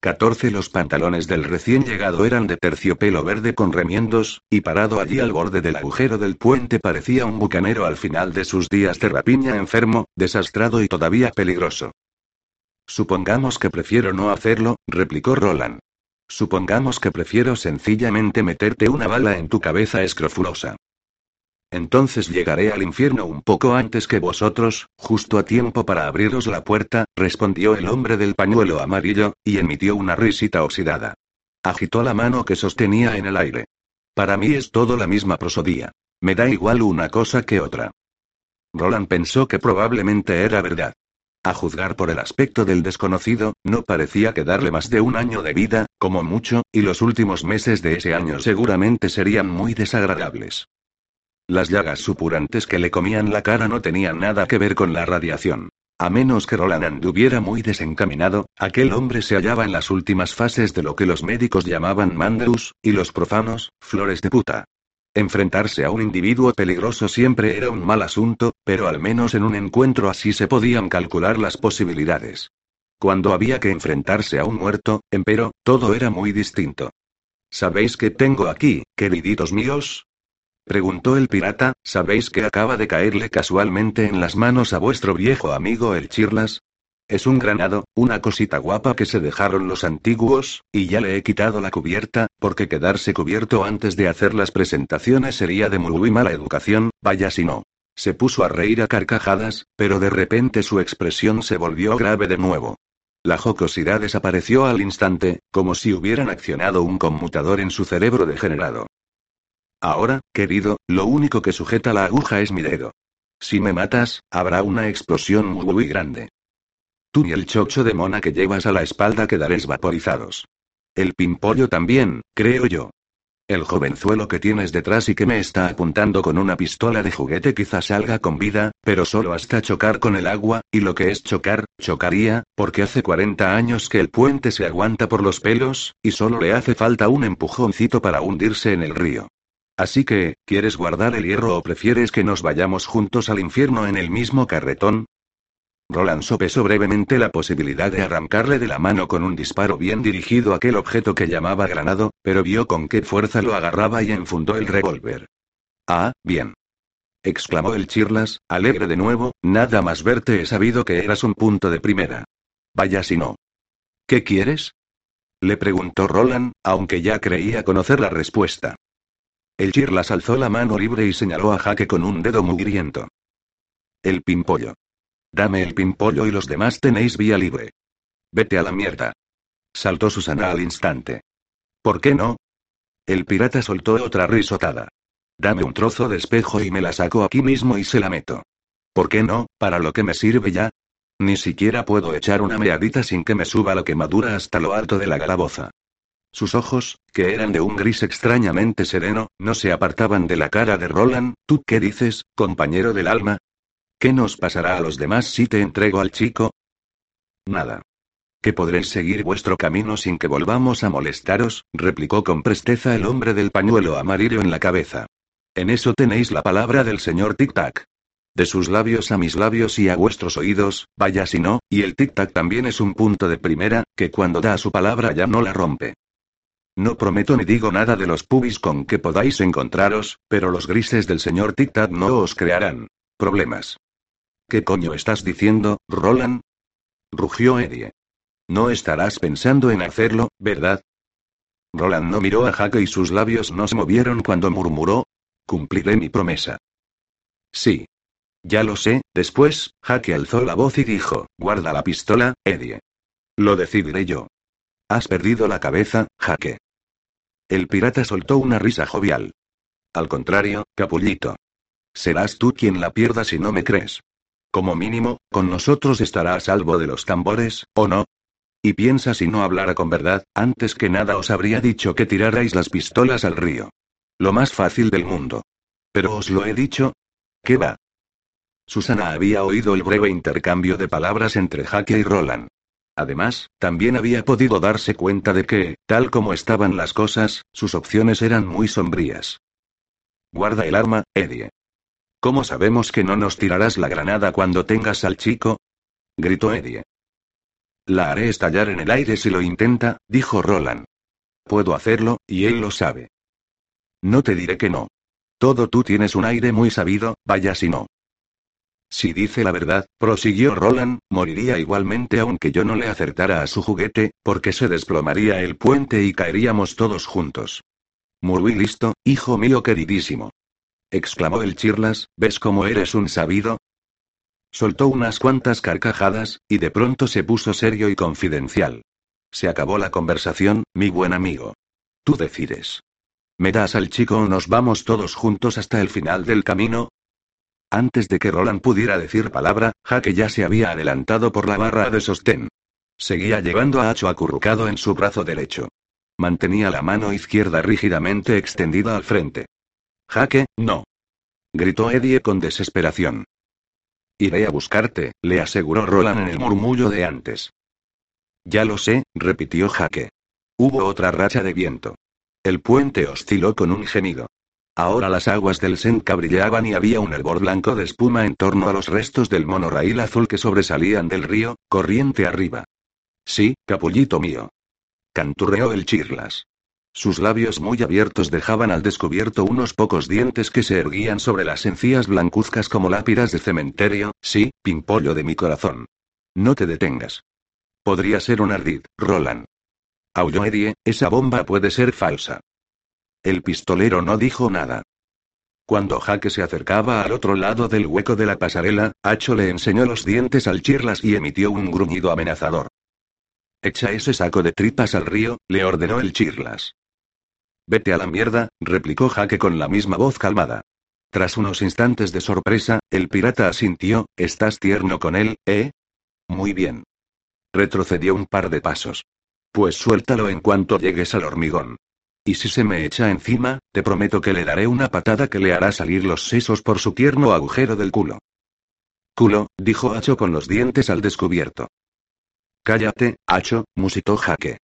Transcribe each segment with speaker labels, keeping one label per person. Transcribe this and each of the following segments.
Speaker 1: 14 Los pantalones del recién llegado eran de terciopelo verde con remiendos, y parado allí al borde del agujero del puente parecía un bucanero al final de sus días de rapiña enfermo, desastrado y todavía peligroso. Supongamos que prefiero no hacerlo, replicó Roland. Supongamos que prefiero sencillamente meterte una bala en tu cabeza escrofulosa. Entonces llegaré al infierno un poco antes que vosotros, justo a tiempo para abriros la puerta, respondió el hombre del pañuelo amarillo, y emitió una risita oxidada. Agitó la mano que sostenía en el aire. Para mí es todo la misma prosodía. Me da igual una cosa que otra. Roland pensó que probablemente era verdad. A juzgar por el aspecto del desconocido, no parecía quedarle más de un año de vida, como mucho, y los últimos meses de ese año seguramente serían muy desagradables. Las llagas supurantes que le comían la cara no tenían nada que ver con la radiación. A menos que Roland anduviera muy desencaminado, aquel hombre se hallaba en las últimas fases de lo que los médicos llamaman mandus, y los profanos, flores de puta. Enfrentarse a un individuo peligroso siempre era un mal asunto, pero al menos en un encuentro así se podían calcular las posibilidades. Cuando había que enfrentarse a un muerto, empero, todo era muy distinto. ¿Sabéis qué tengo aquí, queriditos míos? Preguntó el pirata, ¿sabéis que acaba de caerle casualmente en las manos a vuestro viejo amigo el Chirlas? Es un granado, una cosita guapa que se dejaron los antiguos, y ya le he quitado la cubierta, porque quedarse cubierto antes de hacer las presentaciones sería de muy mala educación, vaya si no. Se puso a reír a carcajadas, pero de repente su expresión se volvió grave de nuevo. La jocosidad desapareció al instante, como si hubieran accionado un conmutador en su cerebro degenerado. Ahora, querido, lo único que sujeta la aguja es mi dedo. Si me matas, habrá una explosión muy, grande. Tú y el chocho de mona que llevas a la espalda quedaréis vaporizados. El pimpollo también, creo yo. El jovenzuelo que tienes detrás y que me está apuntando con una pistola de juguete quizás salga con vida, pero solo hasta chocar con el agua, y lo que es chocar, chocaría, porque hace 40 años que el puente se aguanta por los pelos, y solo le hace falta un empujoncito para hundirse en el río. Así que, ¿quieres guardar el hierro o prefieres que nos vayamos juntos al infierno en el mismo carretón? Roland sopesó brevemente la posibilidad de arrancarle de la mano con un disparo bien dirigido a aquel objeto que llamaba granado, pero vio con qué fuerza lo agarraba y enfundó el revólver. Ah, bien. exclamó el Chirlas, alegre de nuevo, nada más verte he sabido que eras un punto de primera. Vaya si no. ¿Qué quieres? le preguntó Roland, aunque ya creía conocer la respuesta. El Chirlas alzó la mano libre y señaló a Jaque con un dedo mugriento. El pimpollo. Dame el pimpollo y los demás tenéis vía libre. Vete a la mierda. Saltó Susana al instante. ¿Por qué no? El pirata soltó otra risotada. Dame un trozo de espejo y me la saco aquí mismo y se la meto. ¿Por qué no? ¿Para lo que me sirve ya? Ni siquiera puedo echar una meadita sin que me suba la quemadura hasta lo alto de la calaboza. Sus ojos, que eran de un gris extrañamente sereno, no se apartaban de la cara de Roland. ¿Tú qué dices, compañero del alma? ¿Qué nos pasará a los demás si te entrego al chico? Nada. Que podréis seguir vuestro camino sin que volvamos a molestaros, replicó con presteza el hombre del pañuelo amarillo en la cabeza. En eso tenéis la palabra del señor Tic Tac. De sus labios a mis labios y a vuestros oídos, vaya si no, y el Tic Tac también es un punto de primera, que cuando da su palabra ya no la rompe. No prometo ni digo nada de los pubis con que podáis encontraros, pero los grises del señor Tic Tac no os crearán problemas. ¿Qué coño estás diciendo, Roland? rugió Eddie. No estarás pensando en hacerlo, ¿verdad? Roland no miró a Jaque y sus labios no se movieron cuando murmuró. Cumpliré mi promesa. Sí. Ya lo sé, después, Jaque alzó la voz y dijo, guarda la pistola, Eddie. Lo decidiré yo. Has perdido la cabeza, Jaque. El pirata soltó una risa jovial. Al contrario, capullito. Serás tú quien la pierda si no me crees. Como mínimo, con nosotros estará a salvo de los tambores, ¿o no? Y piensa si no hablara con verdad, antes que nada os habría dicho que tirarais las pistolas al río. Lo más fácil del mundo. Pero os lo he dicho. ¿Qué va? Susana había oído el breve intercambio de palabras entre Jaque y Roland. Además, también había podido darse cuenta de que, tal como estaban las cosas, sus opciones eran muy sombrías. Guarda el arma, Eddie. ¿Cómo sabemos que no nos tirarás la granada cuando tengas al chico? gritó Eddie. La haré estallar en el aire si lo intenta, dijo Roland. Puedo hacerlo, y él lo sabe. No te diré que no. Todo tú tienes un aire muy sabido, vaya si no. Si dice la verdad, prosiguió Roland, moriría igualmente aunque yo no le acertara a su juguete, porque se desplomaría el puente y caeríamos todos juntos. Muy listo, hijo mío queridísimo. exclamó el Chirlas, ¿ves cómo eres un sabido? Soltó unas cuantas carcajadas, y de pronto se puso serio y confidencial. Se acabó la conversación, mi buen amigo. Tú decides. ¿Me das al chico o nos vamos todos juntos hasta el final del camino? Antes de que Roland pudiera decir palabra, Jaque ya se había adelantado por la barra de sostén. Seguía llevando a Hacho acurrucado en su brazo derecho. Mantenía la mano izquierda rígidamente extendida al frente. Jaque, no. Gritó Eddie con desesperación. Iré a buscarte, le aseguró Roland en el murmullo de antes. Ya lo sé, repitió Jaque. Hubo otra racha de viento. El puente osciló con un gemido. Ahora las aguas del Senca brillaban y había un hervor blanco de espuma en torno a los restos del monorraíl azul que sobresalían del río, corriente arriba. Sí, capullito mío. Canturreó el chirlas. Sus labios muy abiertos dejaban al descubierto unos pocos dientes que se erguían sobre las encías blancuzcas como lápidas de cementerio, sí, pimpollo de mi corazón. No te detengas. Podría ser un ardid, Roland. Aulló Eddie, esa bomba puede ser falsa. El pistolero no dijo nada. Cuando Jaque se acercaba al otro lado del hueco de la pasarela, Hacho le enseñó los dientes al Chirlas y emitió un gruñido amenazador. Echa ese saco de tripas al río, le ordenó el Chirlas. Vete a la mierda, replicó Jaque con la misma voz calmada. Tras unos instantes de sorpresa, el pirata asintió, ¿estás tierno con él, eh? Muy bien. Retrocedió un par de pasos. Pues suéltalo en cuanto llegues al hormigón. Y si se me echa encima, te prometo que le daré una patada que le hará salir los sesos por su tierno agujero del culo. Culo, dijo Hacho con los dientes al descubierto. Cállate, Hacho, musitó Jaque.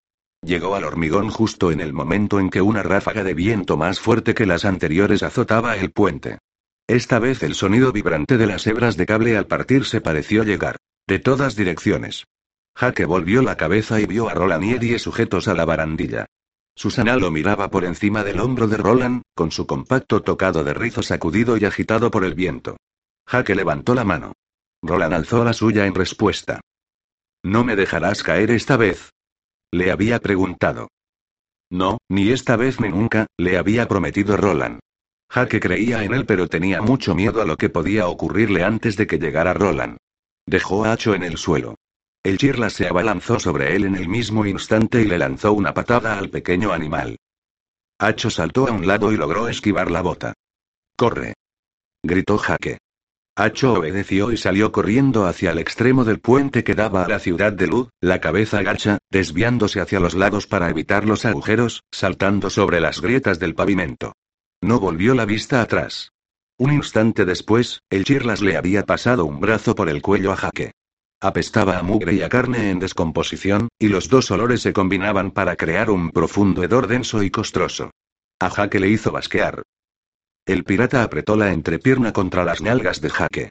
Speaker 1: Llegó al hormigón justo en el momento en que una ráfaga de viento más fuerte que las anteriores azotaba el puente. Esta vez el sonido vibrante de las hebras de cable al partirse pareció llegar. De todas direcciones. Jaque volvió la cabeza y vio a Eddie sujetos a la barandilla. Susana lo miraba por encima del hombro de Roland, con su compacto tocado de rizo sacudido y agitado por el viento. Jaque levantó la mano. Roland alzó la suya en respuesta. ¿No me dejarás caer esta vez? Le había preguntado. No, ni esta vez ni nunca, le había prometido Roland. Jaque creía en él pero tenía mucho miedo a lo que podía ocurrirle antes de que llegara Roland. Dejó a Hacho en el suelo. El chirla se abalanzó sobre él en el mismo instante y le lanzó una patada al pequeño animal. Hacho saltó a un lado y logró esquivar la bota. ¡Corre! gritó Jaque. Hacho obedeció y salió corriendo hacia el extremo del puente que daba a la ciudad de Luz, la cabeza agacha, desviándose hacia los lados para evitar los agujeros, saltando sobre las grietas del pavimento. No volvió la vista atrás. Un instante después, el Chirlas le había pasado un brazo por el cuello a Jaque. Apestaba a mugre y a carne en descomposición, y los dos olores se combinaban para crear un profundo hedor denso y costroso. A Jaque le hizo basquear. El pirata apretó la entrepierna contra las nalgas de Jaque.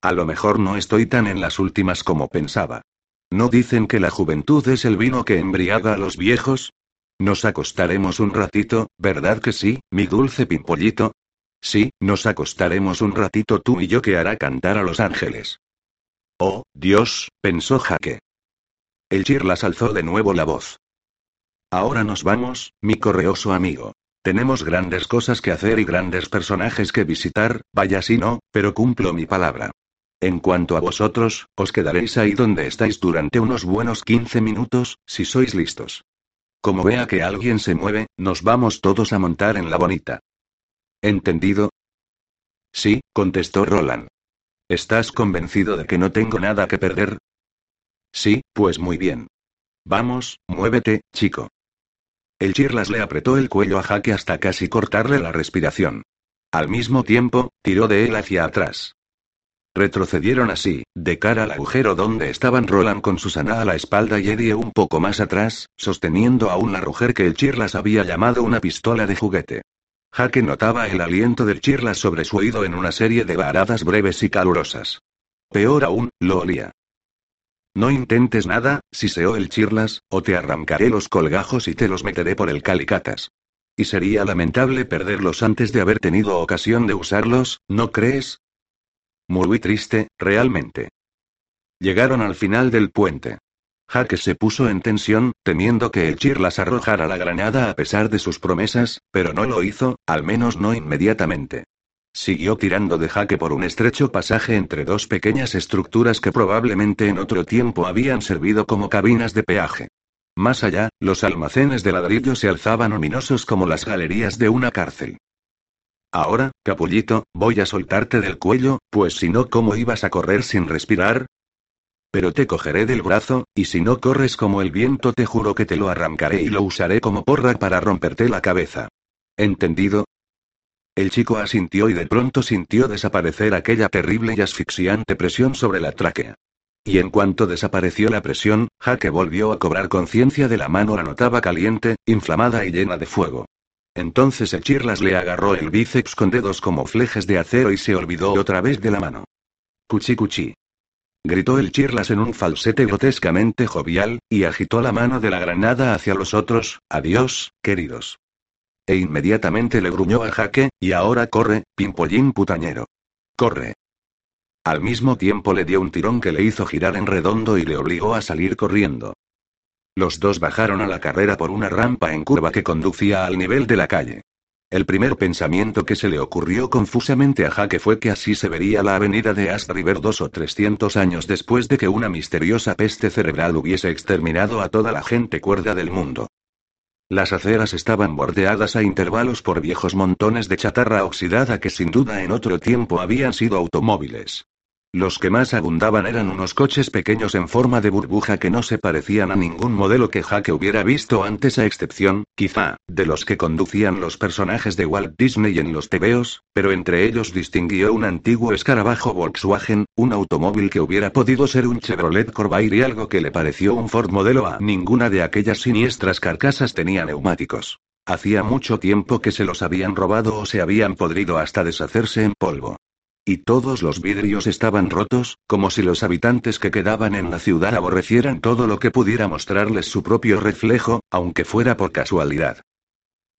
Speaker 1: A lo mejor no estoy tan en las últimas como pensaba. ¿No dicen que la juventud es el vino que embriaga a los viejos? Nos acostaremos un ratito, ¿verdad que sí, mi dulce pimpollito? Sí, nos acostaremos un ratito tú y yo que hará cantar a los ángeles. Oh, Dios, pensó Jaque. El Chirlas alzó de nuevo la voz. Ahora nos vamos, mi correoso amigo. Tenemos grandes cosas que hacer y grandes personajes que visitar, vaya si no, pero cumplo mi palabra. En cuanto a vosotros, os quedaréis ahí donde estáis durante unos buenos 15 minutos, si sois listos. Como vea que alguien se mueve, nos vamos todos a montar en la bonita. ¿Entendido? Sí, contestó Roland. ¿Estás convencido de que no tengo nada que perder? Sí, pues muy bien. Vamos, muévete, chico. El Chirlas le apretó el cuello a Jaque hasta casi cortarle la respiración. Al mismo tiempo, tiró de él hacia atrás. Retrocedieron así, de cara al agujero donde estaban Roland con Susana a la espalda y Eddie un poco más atrás, sosteniendo a una ruger que el Chirlas había llamado una pistola de juguete. Jaque notaba el aliento del Chirlas sobre su oído en una serie de varadas breves y calurosas. Peor aún, lo olía. No intentes nada, siseó el Chirlas, o te arrancaré los colgajos y te los meteré por el calicatas. Y sería lamentable perderlos antes de haber tenido ocasión de usarlos, ¿no crees? Muy triste, realmente. Llegaron al final del puente. Jaque se puso en tensión, temiendo que el Chirlas arrojara la granada a pesar de sus promesas, pero no lo hizo, al menos no inmediatamente. Siguió tirando de jaque por un estrecho pasaje entre dos pequeñas estructuras que probablemente en otro tiempo habían servido como cabinas de peaje. Más allá, los almacenes de ladrillo se alzaban ominosos como las galerías de una cárcel. Ahora, capullito, voy a soltarte del cuello, pues si no, ¿cómo ibas a correr sin respirar? Pero te cogeré del brazo, y si no corres como el viento te juro que te lo arrancaré y lo usaré como porra para romperte la cabeza. ¿Entendido? El chico asintió y de pronto sintió desaparecer aquella terrible y asfixiante presión sobre la tráquea. Y en cuanto desapareció la presión, Jaque volvió a cobrar conciencia de la mano la notaba caliente, inflamada y llena de fuego. Entonces Echirlas le agarró el bíceps con dedos como flejes de acero y se olvidó otra vez de la mano. Cuchi cuchi. Gritó el Chirlas en un falsete grotescamente jovial, y agitó la mano de la granada hacia los otros, adiós, queridos. E inmediatamente le gruñó a Jaque, y ahora corre, pimpollín putañero. Corre. Al mismo tiempo le dio un tirón que le hizo girar en redondo y le obligó a salir corriendo. Los dos bajaron a la carrera por una rampa en curva que conducía al nivel de la calle. El primer pensamiento que se le ocurrió confusamente a Jaque fue que así se vería la avenida de Ash River dos o trescientos años después de que una misteriosa peste cerebral hubiese exterminado a toda la gente cuerda del mundo. Las aceras estaban bordeadas a intervalos por viejos montones de chatarra oxidada que sin duda en otro tiempo habían sido automóviles. Los que más abundaban eran unos coches pequeños en forma de burbuja que no se parecían a ningún modelo que Jaque hubiera visto antes a excepción, quizá, de los que conducían los personajes de Walt Disney en los tebeos, pero entre ellos distinguió un antiguo escarabajo Volkswagen, un automóvil que hubiera podido ser un Chevrolet Corvair y algo que le pareció un Ford modelo A. Ninguna de aquellas siniestras carcasas tenía neumáticos. Hacía mucho tiempo que se los habían robado o se habían podrido hasta deshacerse en polvo. Y todos los vidrios estaban rotos, como si los habitantes que quedaban en la ciudad aborrecieran todo lo que pudiera mostrarles su propio reflejo, aunque fuera por casualidad.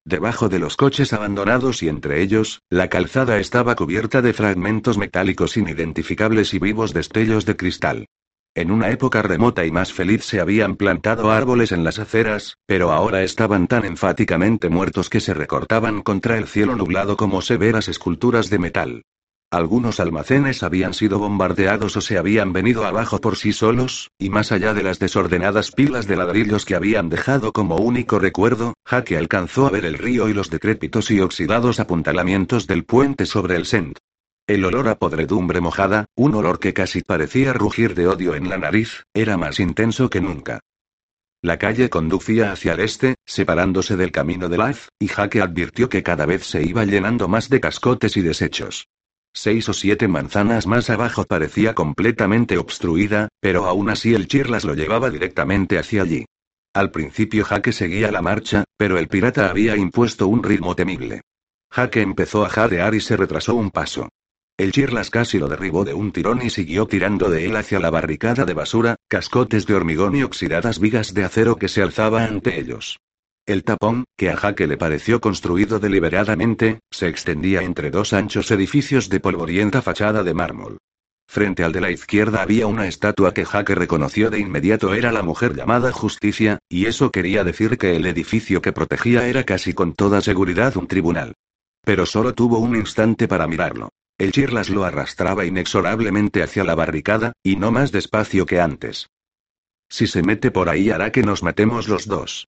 Speaker 1: Debajo de los coches abandonados y entre ellos, la calzada estaba cubierta de fragmentos metálicos inidentificables y vivos destellos de cristal. En una época remota y más feliz se habían plantado árboles en las aceras, pero ahora estaban tan enfáticamente muertos que se recortaban contra el cielo nublado como severas esculturas de metal. Algunos almacenes habían sido bombardeados o se habían venido abajo por sí solos, y más allá de las desordenadas pilas de ladrillos que habían dejado como único recuerdo, Jaque alcanzó a ver el río y los decrépitos y oxidados apuntalamientos del puente sobre el Sent. El olor a podredumbre mojada, un olor que casi parecía rugir de odio en la nariz, era más intenso que nunca. La calle conducía hacia el este, separándose del camino de Laz, y Jaque advirtió que cada vez se iba llenando más de cascotes y desechos. Seis o siete manzanas más abajo parecía completamente obstruida, pero aún así el Chirlas lo llevaba directamente hacia allí. Al principio Jaque seguía la marcha, pero el pirata había impuesto un ritmo temible. Jaque empezó a jadear y se retrasó un paso. El Chirlas casi lo derribó de un tirón y siguió tirando de él hacia la barricada de basura, cascotes de hormigón y oxidadas vigas de acero que se alzaba ante ellos. El tapón, que a Jaque le pareció construido deliberadamente, se extendía entre dos anchos edificios de polvorienta fachada de mármol. Frente al de la izquierda había una estatua que Jaque reconoció de inmediato era la mujer llamada Justicia, y eso quería decir que el edificio que protegía era casi con toda seguridad un tribunal. Pero solo tuvo un instante para mirarlo. El Chirlas lo arrastraba inexorablemente hacia la barricada, y no más despacio que antes. Si se mete por ahí hará que nos matemos los dos.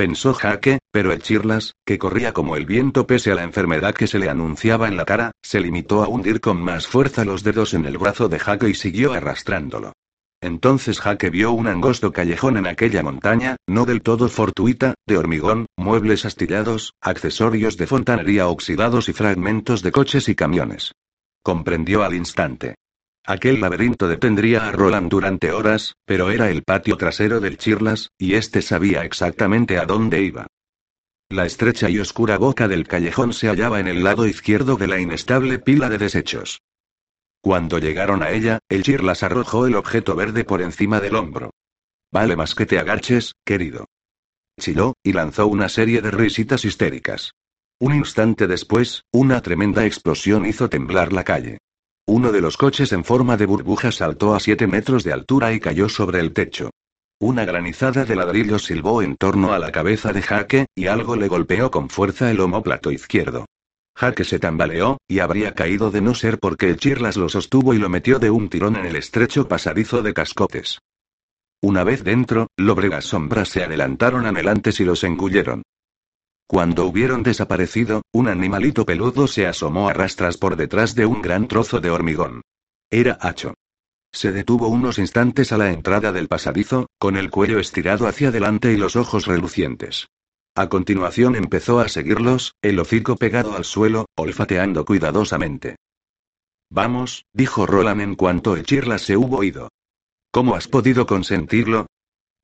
Speaker 1: Pensó Jaque, pero el Chirlas, que corría como el viento pese a la enfermedad que se le anunciaba en la cara, se limitó a hundir con más fuerza los dedos en el brazo de Jaque y siguió arrastrándolo. Entonces Jaque vio un angosto callejón en aquella montaña, no del todo fortuita, de hormigón, muebles astillados, accesorios de fontanería oxidados y fragmentos de coches y camiones. Comprendió al instante. Aquel laberinto detendría a Roland durante horas, pero era el patio trasero del Chirlas, y éste sabía exactamente a dónde iba. La estrecha y oscura boca del callejón se hallaba en el lado izquierdo de la inestable pila de desechos. Cuando llegaron a ella, el Chirlas arrojó el objeto verde por encima del hombro. Vale más que te agaches, querido. Chilló, y lanzó una serie de risitas histéricas. Un instante después, una tremenda explosión hizo temblar la calle. Uno de los coches en forma de burbuja saltó a siete metros de altura y cayó sobre el techo. Una granizada de ladrillos silbó en torno a la cabeza de Jaque, y algo le golpeó con fuerza el homóplato izquierdo. Jaque se tambaleó, y habría caído de no ser porque el Chirlas lo sostuvo y lo metió de un tirón en el estrecho pasadizo de cascotes. Una vez dentro, lóbregas sombras se adelantaron anhelantes y los engulleron. Cuando hubieron desaparecido, un animalito peludo se asomó a rastras por detrás de un gran trozo de hormigón. Era Hacho. Se detuvo unos instantes a la entrada del pasadizo, con el cuello estirado hacia adelante y los ojos relucientes. A continuación empezó a seguirlos, el hocico pegado al suelo, olfateando cuidadosamente. Vamos, dijo Roland en cuanto el Chirla se hubo ido. ¿Cómo has podido consentirlo?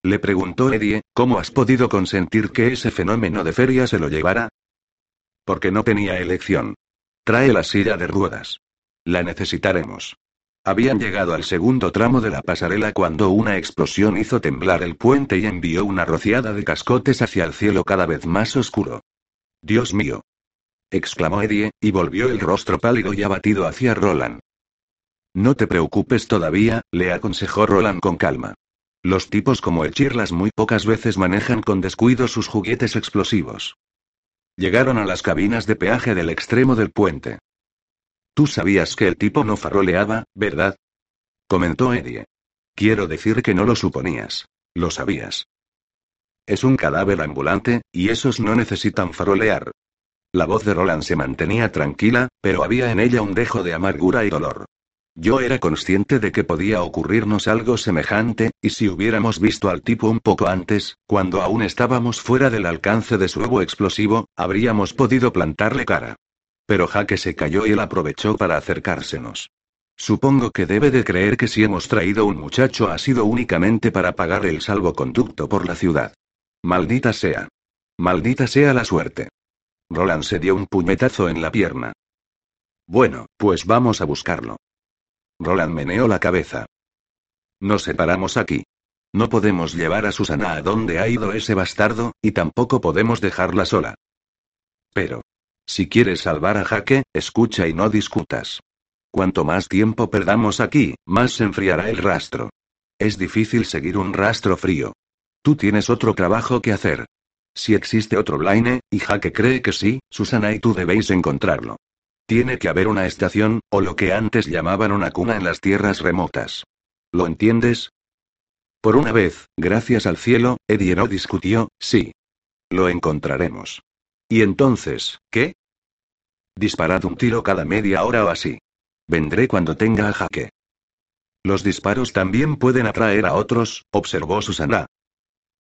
Speaker 1: Le preguntó Eddie, ¿cómo has podido consentir que ese fenómeno de feria se lo llevara? Porque no tenía elección. Trae la silla de ruedas. La necesitaremos. Habían llegado al segundo tramo de la pasarela cuando una explosión hizo temblar el puente y envió una rociada de cascotes hacia el cielo cada vez más oscuro. Dios mío. exclamó Eddie, y volvió el rostro pálido y abatido hacia Roland. No te preocupes todavía, le aconsejó Roland con calma. Los tipos como el Chirlas muy pocas veces manejan con descuido sus juguetes explosivos. Llegaron a las cabinas de peaje del extremo del puente. Tú sabías que el tipo no faroleaba, ¿verdad? Comentó Eddie. Quiero decir que no lo suponías. Lo sabías. Es un cadáver ambulante, y esos no necesitan farolear. La voz de Roland se mantenía tranquila, pero había en ella un dejo de amargura y dolor. Yo era consciente de que podía ocurrirnos algo semejante, y si hubiéramos visto al tipo un poco antes, cuando aún estábamos fuera del alcance de su huevo explosivo, habríamos podido plantarle cara. Pero Jaque se cayó y él aprovechó para acercársenos. Supongo que debe de creer que si hemos traído un muchacho ha sido únicamente para pagar el salvoconducto por la ciudad. Maldita sea. Maldita sea la suerte. Roland se dio un puñetazo en la pierna. Bueno, pues vamos a buscarlo. Roland meneó la cabeza. Nos separamos aquí. No podemos llevar a Susana a donde ha ido ese bastardo, y tampoco podemos dejarla sola. Pero, si quieres salvar a Jaque, escucha y no discutas. Cuanto más tiempo perdamos aquí, más se enfriará el rastro. Es difícil seguir un rastro frío. Tú tienes otro trabajo que hacer. Si existe otro Blaine, y Jaque cree que sí, Susana y tú debéis encontrarlo. Tiene que haber una estación, o lo que antes llamaban una cuna en las tierras remotas. ¿Lo entiendes? Por una vez, gracias al cielo, Eddie no discutió, sí. Lo encontraremos. ¿Y entonces, qué? Disparad un tiro cada media hora o así. Vendré cuando tenga a jaque. Los disparos también pueden atraer a otros, observó Susana.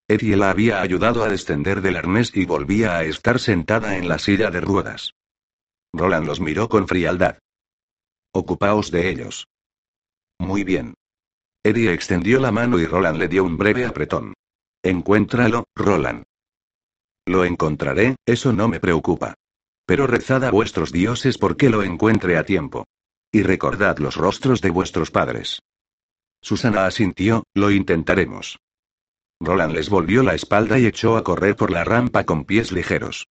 Speaker 1: Eddie la había ayudado a descender del arnés y volvía a estar sentada en la silla de ruedas. Roland los miró con frialdad. Ocupaos de ellos. Muy bien. Eddie extendió la mano y Roland le dio un breve apretón. Encuéntralo, Roland. Lo encontraré, eso no me preocupa. Pero rezad a vuestros dioses porque lo encuentre a tiempo. Y recordad los rostros de vuestros padres. Susana asintió, lo intentaremos. Roland les volvió la espalda y echó a correr por la rampa con pies ligeros.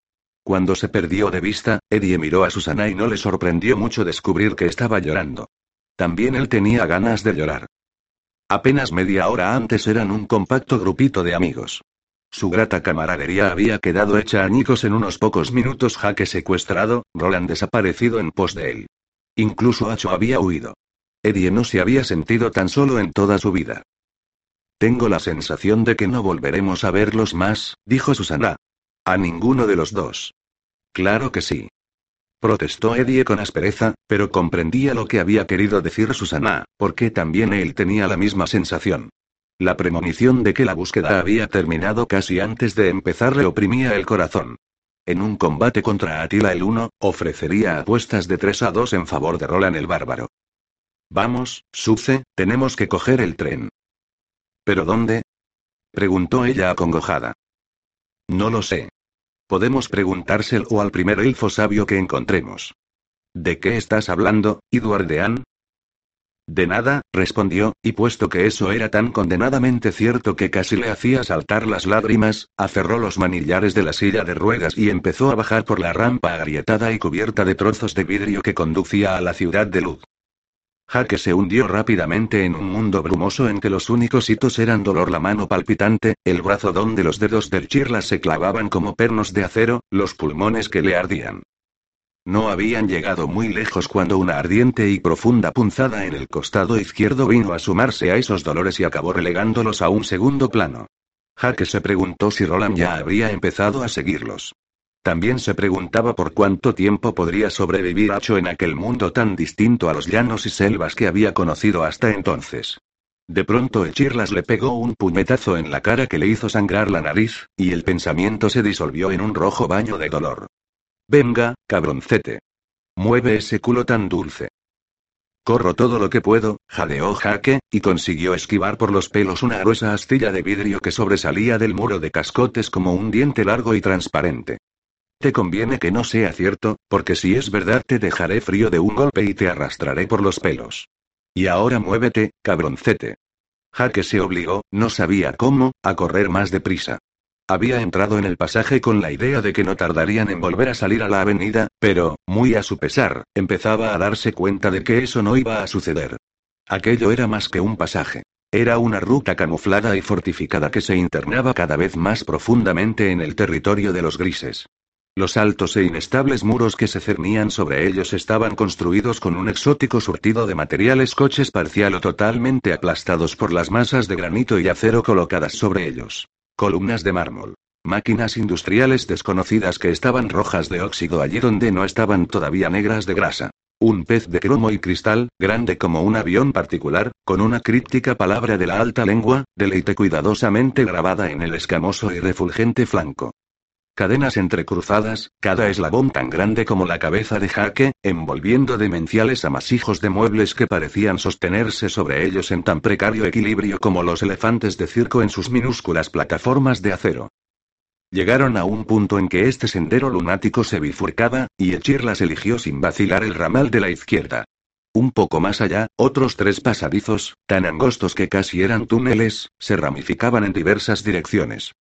Speaker 1: Cuando se perdió de vista, Eddie miró a Susana y no le sorprendió mucho descubrir que estaba llorando. También él tenía ganas de llorar. Apenas media hora antes eran un compacto grupito de amigos. Su grata camaradería había quedado hecha añicos en unos pocos minutos jaque secuestrado, Roland desaparecido en pos de él. Incluso Acho había huido. Eddie no se había sentido tan solo en toda su vida. Tengo la sensación de que no volveremos a verlos más, dijo Susana. A ninguno de los dos. Claro que sí. Protestó Eddie con aspereza, pero comprendía lo que había querido decir Susana, porque también él tenía la misma sensación. La premonición de que la búsqueda había terminado casi antes de empezar le oprimía el corazón. En un combate contra Atila el Uno, ofrecería apuestas de 3 a 2 en favor de Roland el Bárbaro. Vamos, Suce, tenemos que coger el tren. ¿Pero dónde? preguntó ella acongojada. No lo sé. Podemos preguntárselo al primer elfo sabio que encontremos. ¿De qué estás hablando, Eduardean? De nada, respondió, y puesto que eso era tan condenadamente cierto que casi le hacía saltar las lágrimas, aferró los manillares de la silla de ruedas y empezó a bajar por la rampa agrietada y cubierta de trozos de vidrio que conducía a la ciudad de luz. Jaque se hundió rápidamente en un mundo brumoso en que los únicos hitos eran dolor la mano palpitante, el brazo donde los dedos del chirla se clavaban como pernos de acero, los pulmones que le ardían. No habían llegado muy lejos cuando una ardiente y profunda punzada en el costado izquierdo vino a sumarse a esos dolores y acabó relegándolos a un segundo plano. Jaque se preguntó si Roland ya habría empezado a seguirlos. También se preguntaba por cuánto tiempo podría sobrevivir Acho en aquel mundo tan distinto a los llanos y selvas que había conocido hasta entonces. De pronto Echirlas le pegó un puñetazo en la cara que le hizo sangrar la nariz, y el pensamiento se disolvió en un rojo baño de dolor. Venga, cabroncete. Mueve ese culo tan dulce. Corro todo lo que puedo, jadeó Jaque, y consiguió esquivar por los pelos una gruesa astilla de vidrio que sobresalía del muro de cascotes como un diente largo y transparente. Conviene que no sea cierto, porque si es verdad te dejaré frío de un golpe y te arrastraré por los pelos. Y ahora muévete, cabroncete. Jaque se obligó, no sabía cómo, a correr más deprisa. Había entrado en el pasaje con la idea de que no tardarían en volver a salir a la avenida, pero, muy a su pesar, empezaba a darse cuenta de que eso no iba a suceder. Aquello era más que un pasaje. Era una ruta camuflada y fortificada que se internaba cada vez más profundamente en el territorio de los grises. Los altos e inestables muros que se cernían sobre ellos estaban construidos con un exótico surtido de materiales coches parcial o totalmente aplastados por las masas de granito y acero colocadas sobre ellos. Columnas de mármol. Máquinas industriales desconocidas que estaban rojas de óxido allí donde no estaban todavía negras de grasa. Un pez de cromo y cristal, grande como un avión particular, con una críptica palabra de la alta lengua, deleite cuidadosamente grabada en el escamoso y refulgente flanco. Cadenas entrecruzadas, cada eslabón tan grande como la cabeza de jaque, envolviendo demenciales amasijos de muebles que parecían sostenerse sobre ellos en tan precario equilibrio como los elefantes de circo en sus minúsculas plataformas de acero. Llegaron a un punto en que este sendero lunático se bifurcaba, y Echirlas eligió sin vacilar el ramal de la izquierda. Un poco más allá, otros tres pasadizos, tan angostos que casi eran túneles, se ramificaban en diversas direcciones.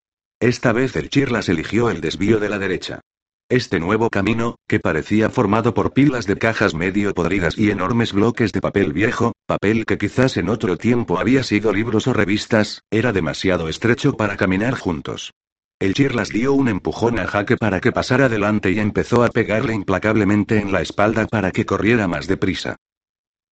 Speaker 1: Esta vez el Chirlas eligió el desvío de la derecha. Este nuevo camino, que parecía formado por pilas de cajas medio podridas y enormes bloques de papel viejo, papel que quizás en otro tiempo había sido libros o revistas, era demasiado estrecho para caminar juntos. El Chirlas dio un empujón a Jaque para que pasara adelante y empezó a pegarle implacablemente en la espalda para que corriera más deprisa.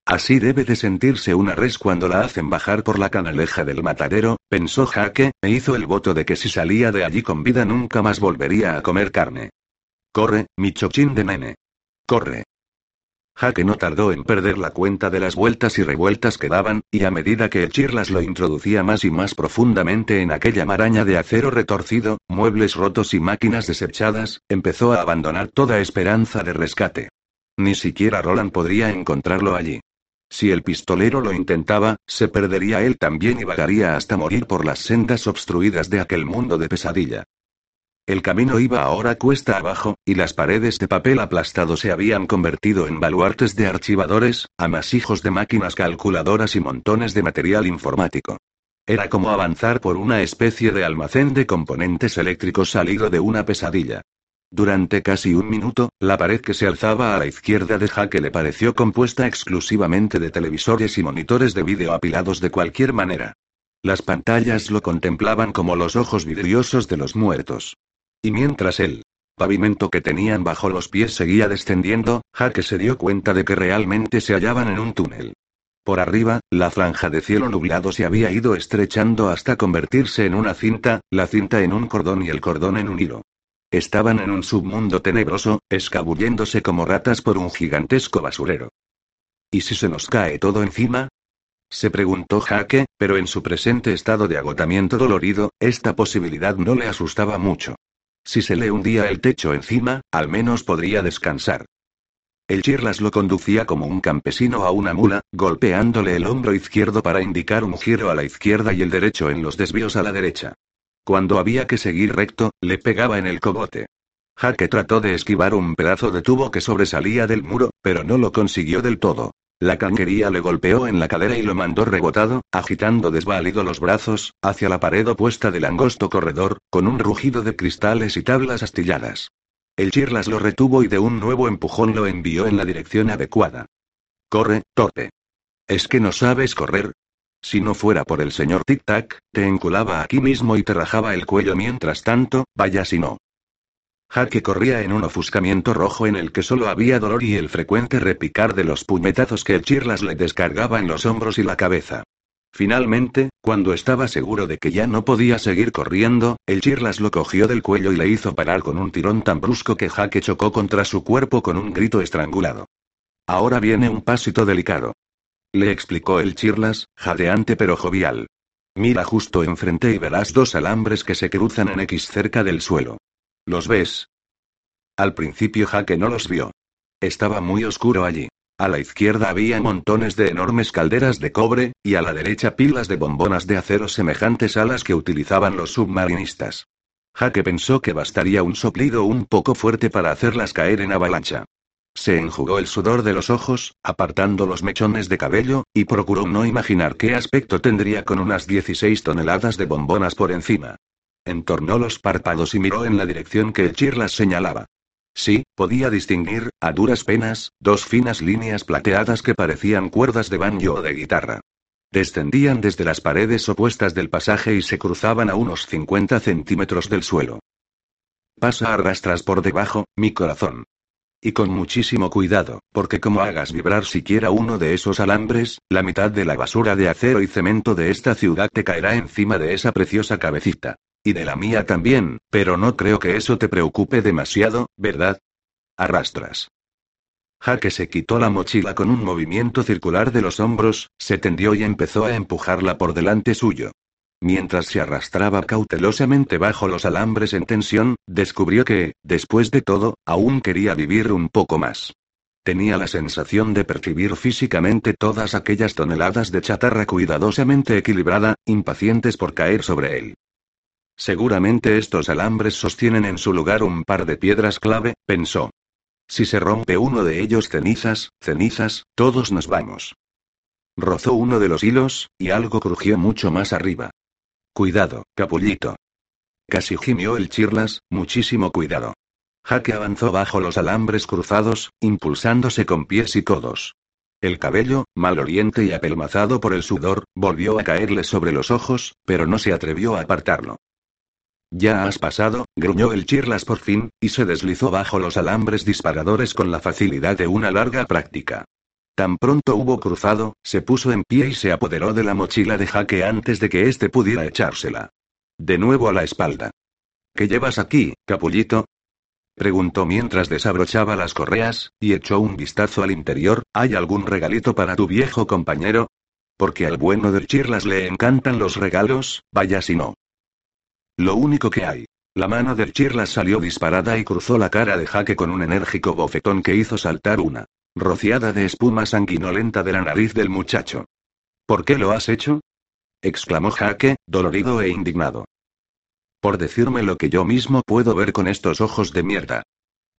Speaker 1: Así debe de sentirse una res cuando la hacen bajar por la canaleja del matadero, pensó Jaque, e hizo el voto de que si salía de allí con vida nunca más volvería a comer carne. Corre, mi chochín de nene. Corre. Jaque no tardó en perder la cuenta de las vueltas y revueltas que daban, y a medida que el Chirlas lo introducía más y más profundamente en aquella maraña de acero retorcido, muebles rotos y máquinas desechadas, empezó a abandonar toda esperanza de rescate. Ni siquiera Roland podría encontrarlo allí. Si el pistolero lo intentaba, se perdería él también y vagaría hasta morir por las sendas obstruidas de aquel mundo de pesadilla. El camino iba ahora cuesta abajo, y las paredes de papel aplastado se habían convertido en baluartes de archivadores, amasijos de máquinas calculadoras y montones de material informático. Era como avanzar por una especie de almacén de componentes eléctricos salido de una pesadilla. Durante casi un minuto, la pared que se alzaba a la izquierda de Jaque le pareció compuesta exclusivamente de televisores y monitores de vídeo apilados de cualquier manera. Las pantallas lo contemplaban como los ojos vidriosos de los muertos. Y mientras el pavimento que tenían bajo los pies seguía descendiendo, Jaque se dio cuenta de que realmente se hallaban en un túnel. Por arriba, la franja de cielo nublado se había ido estrechando hasta convertirse en una cinta, la cinta en un cordón y el cordón en un hilo. Estaban en un submundo tenebroso, escabulléndose como ratas por un gigantesco basurero. ¿Y si se nos cae todo encima? Se preguntó Jaque, pero en su presente estado de agotamiento dolorido, esta posibilidad no le asustaba mucho. Si se le hundía el techo encima, al menos podría descansar. El Chirlas lo conducía como un campesino a una mula, golpeándole el hombro izquierdo para indicar un giro a la izquierda y el derecho en los desvíos a la derecha. Cuando había que seguir recto, le pegaba en el cogote. Jaque trató de esquivar un pedazo de tubo que sobresalía del muro, pero no lo consiguió del todo. La canquería le golpeó en la cadera y lo mandó rebotado, agitando desválido los brazos, hacia la pared opuesta del angosto corredor, con un rugido de cristales y tablas astilladas. El Chirlas lo retuvo y de un nuevo empujón lo envió en la dirección adecuada. Corre, torpe. ¿Es que no sabes correr? Si no fuera por el señor Tic Tac, te enculaba aquí mismo y te rajaba el cuello mientras tanto, vaya si no. Jaque corría en un ofuscamiento rojo en el que solo había dolor y el frecuente repicar de los puñetazos que el Chirlas le descargaba en los hombros y la cabeza. Finalmente, cuando estaba seguro de que ya no podía seguir corriendo, el Chirlas lo cogió del cuello y le hizo parar con un tirón tan brusco que Jaque chocó contra su cuerpo con un grito estrangulado. Ahora viene un pasito delicado. Le explicó el Chirlas, jadeante pero jovial. Mira justo enfrente y verás dos alambres que se cruzan en X cerca del suelo. ¿Los ves? Al principio Jaque no los vio. Estaba muy oscuro allí. A la izquierda había montones de enormes calderas de cobre, y a la derecha pilas de bombonas de acero semejantes a las que utilizaban los submarinistas. Jaque pensó que bastaría un soplido un poco fuerte para hacerlas caer en avalancha. Se enjugó el sudor de los ojos, apartando los mechones de cabello, y procuró no imaginar qué aspecto tendría con unas 16 toneladas de bombonas por encima. Entornó los párpados y miró en la dirección que Chirlas señalaba. Sí, podía distinguir, a duras penas, dos finas líneas plateadas que parecían cuerdas de banjo o de guitarra. Descendían desde las paredes opuestas del pasaje y se cruzaban a unos 50 centímetros del suelo. Pasa a rastras por debajo, mi corazón. Y con muchísimo cuidado, porque como hagas vibrar siquiera uno de esos alambres, la mitad de la basura de acero y cemento de esta ciudad te caerá encima de esa preciosa cabecita. Y de la mía también, pero no creo que eso te preocupe demasiado, ¿verdad? Arrastras. Jaque se quitó la mochila con un movimiento circular de los hombros, se tendió y empezó a empujarla por delante suyo. Mientras se arrastraba cautelosamente bajo los alambres en tensión, descubrió que, después de todo, aún quería vivir un poco más. Tenía la sensación de percibir físicamente todas aquellas toneladas de chatarra cuidadosamente equilibrada, impacientes por caer sobre él. Seguramente estos alambres sostienen en su lugar un par de piedras clave, pensó. Si se rompe uno de ellos cenizas, cenizas, todos nos vamos. Rozó uno de los hilos, y algo crujió mucho más arriba. Cuidado, capullito. Casi gimió el chirlas, muchísimo cuidado. Jaque avanzó bajo los alambres cruzados, impulsándose con pies y codos. El cabello, maloliente y apelmazado por el sudor, volvió a caerle sobre los ojos, pero no se atrevió a apartarlo. Ya has pasado, gruñó el Chirlas por fin, y se deslizó bajo los alambres disparadores con la facilidad de una larga práctica. Tan pronto hubo cruzado, se puso en pie y se apoderó de la mochila de Jaque antes de que éste pudiera echársela. De nuevo a la espalda. ¿Qué llevas aquí, capullito? Preguntó mientras desabrochaba las correas, y echó un vistazo al interior. ¿Hay algún regalito para tu viejo compañero? Porque al bueno del Chirlas le encantan los regalos, vaya si no. Lo único que hay. La mano del Chirlas salió disparada y cruzó la cara de Jaque con un enérgico bofetón que hizo saltar una rociada de espuma sanguinolenta de la nariz del muchacho. ¿Por qué lo has hecho? exclamó Jaque, dolorido e indignado. Por decirme lo que yo mismo puedo ver con estos ojos de mierda.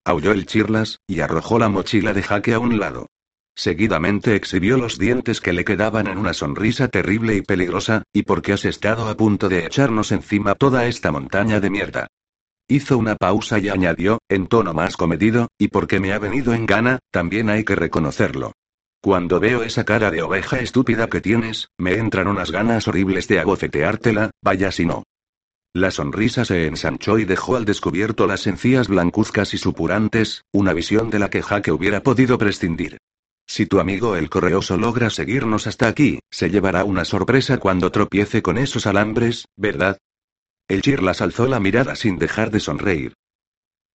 Speaker 1: Aulló el Chirlas, y arrojó la mochila de Jaque a un lado. Seguidamente exhibió los dientes que le quedaban en una sonrisa terrible y peligrosa, y porque has estado a punto de echarnos encima toda esta montaña de mierda. Hizo una pausa y añadió, en tono más comedido, y porque me ha venido en gana, también hay que reconocerlo. Cuando veo esa cara de oveja estúpida que tienes, me entran unas ganas horribles de agofeteártela, vaya si no. La sonrisa se ensanchó y dejó al descubierto las encías blancuzcas y supurantes, una visión de la que Jaque hubiera podido prescindir. Si tu amigo el correoso logra seguirnos hasta aquí, se llevará una sorpresa cuando tropiece con esos alambres, ¿verdad? El Chirlas alzó la mirada sin dejar de sonreír.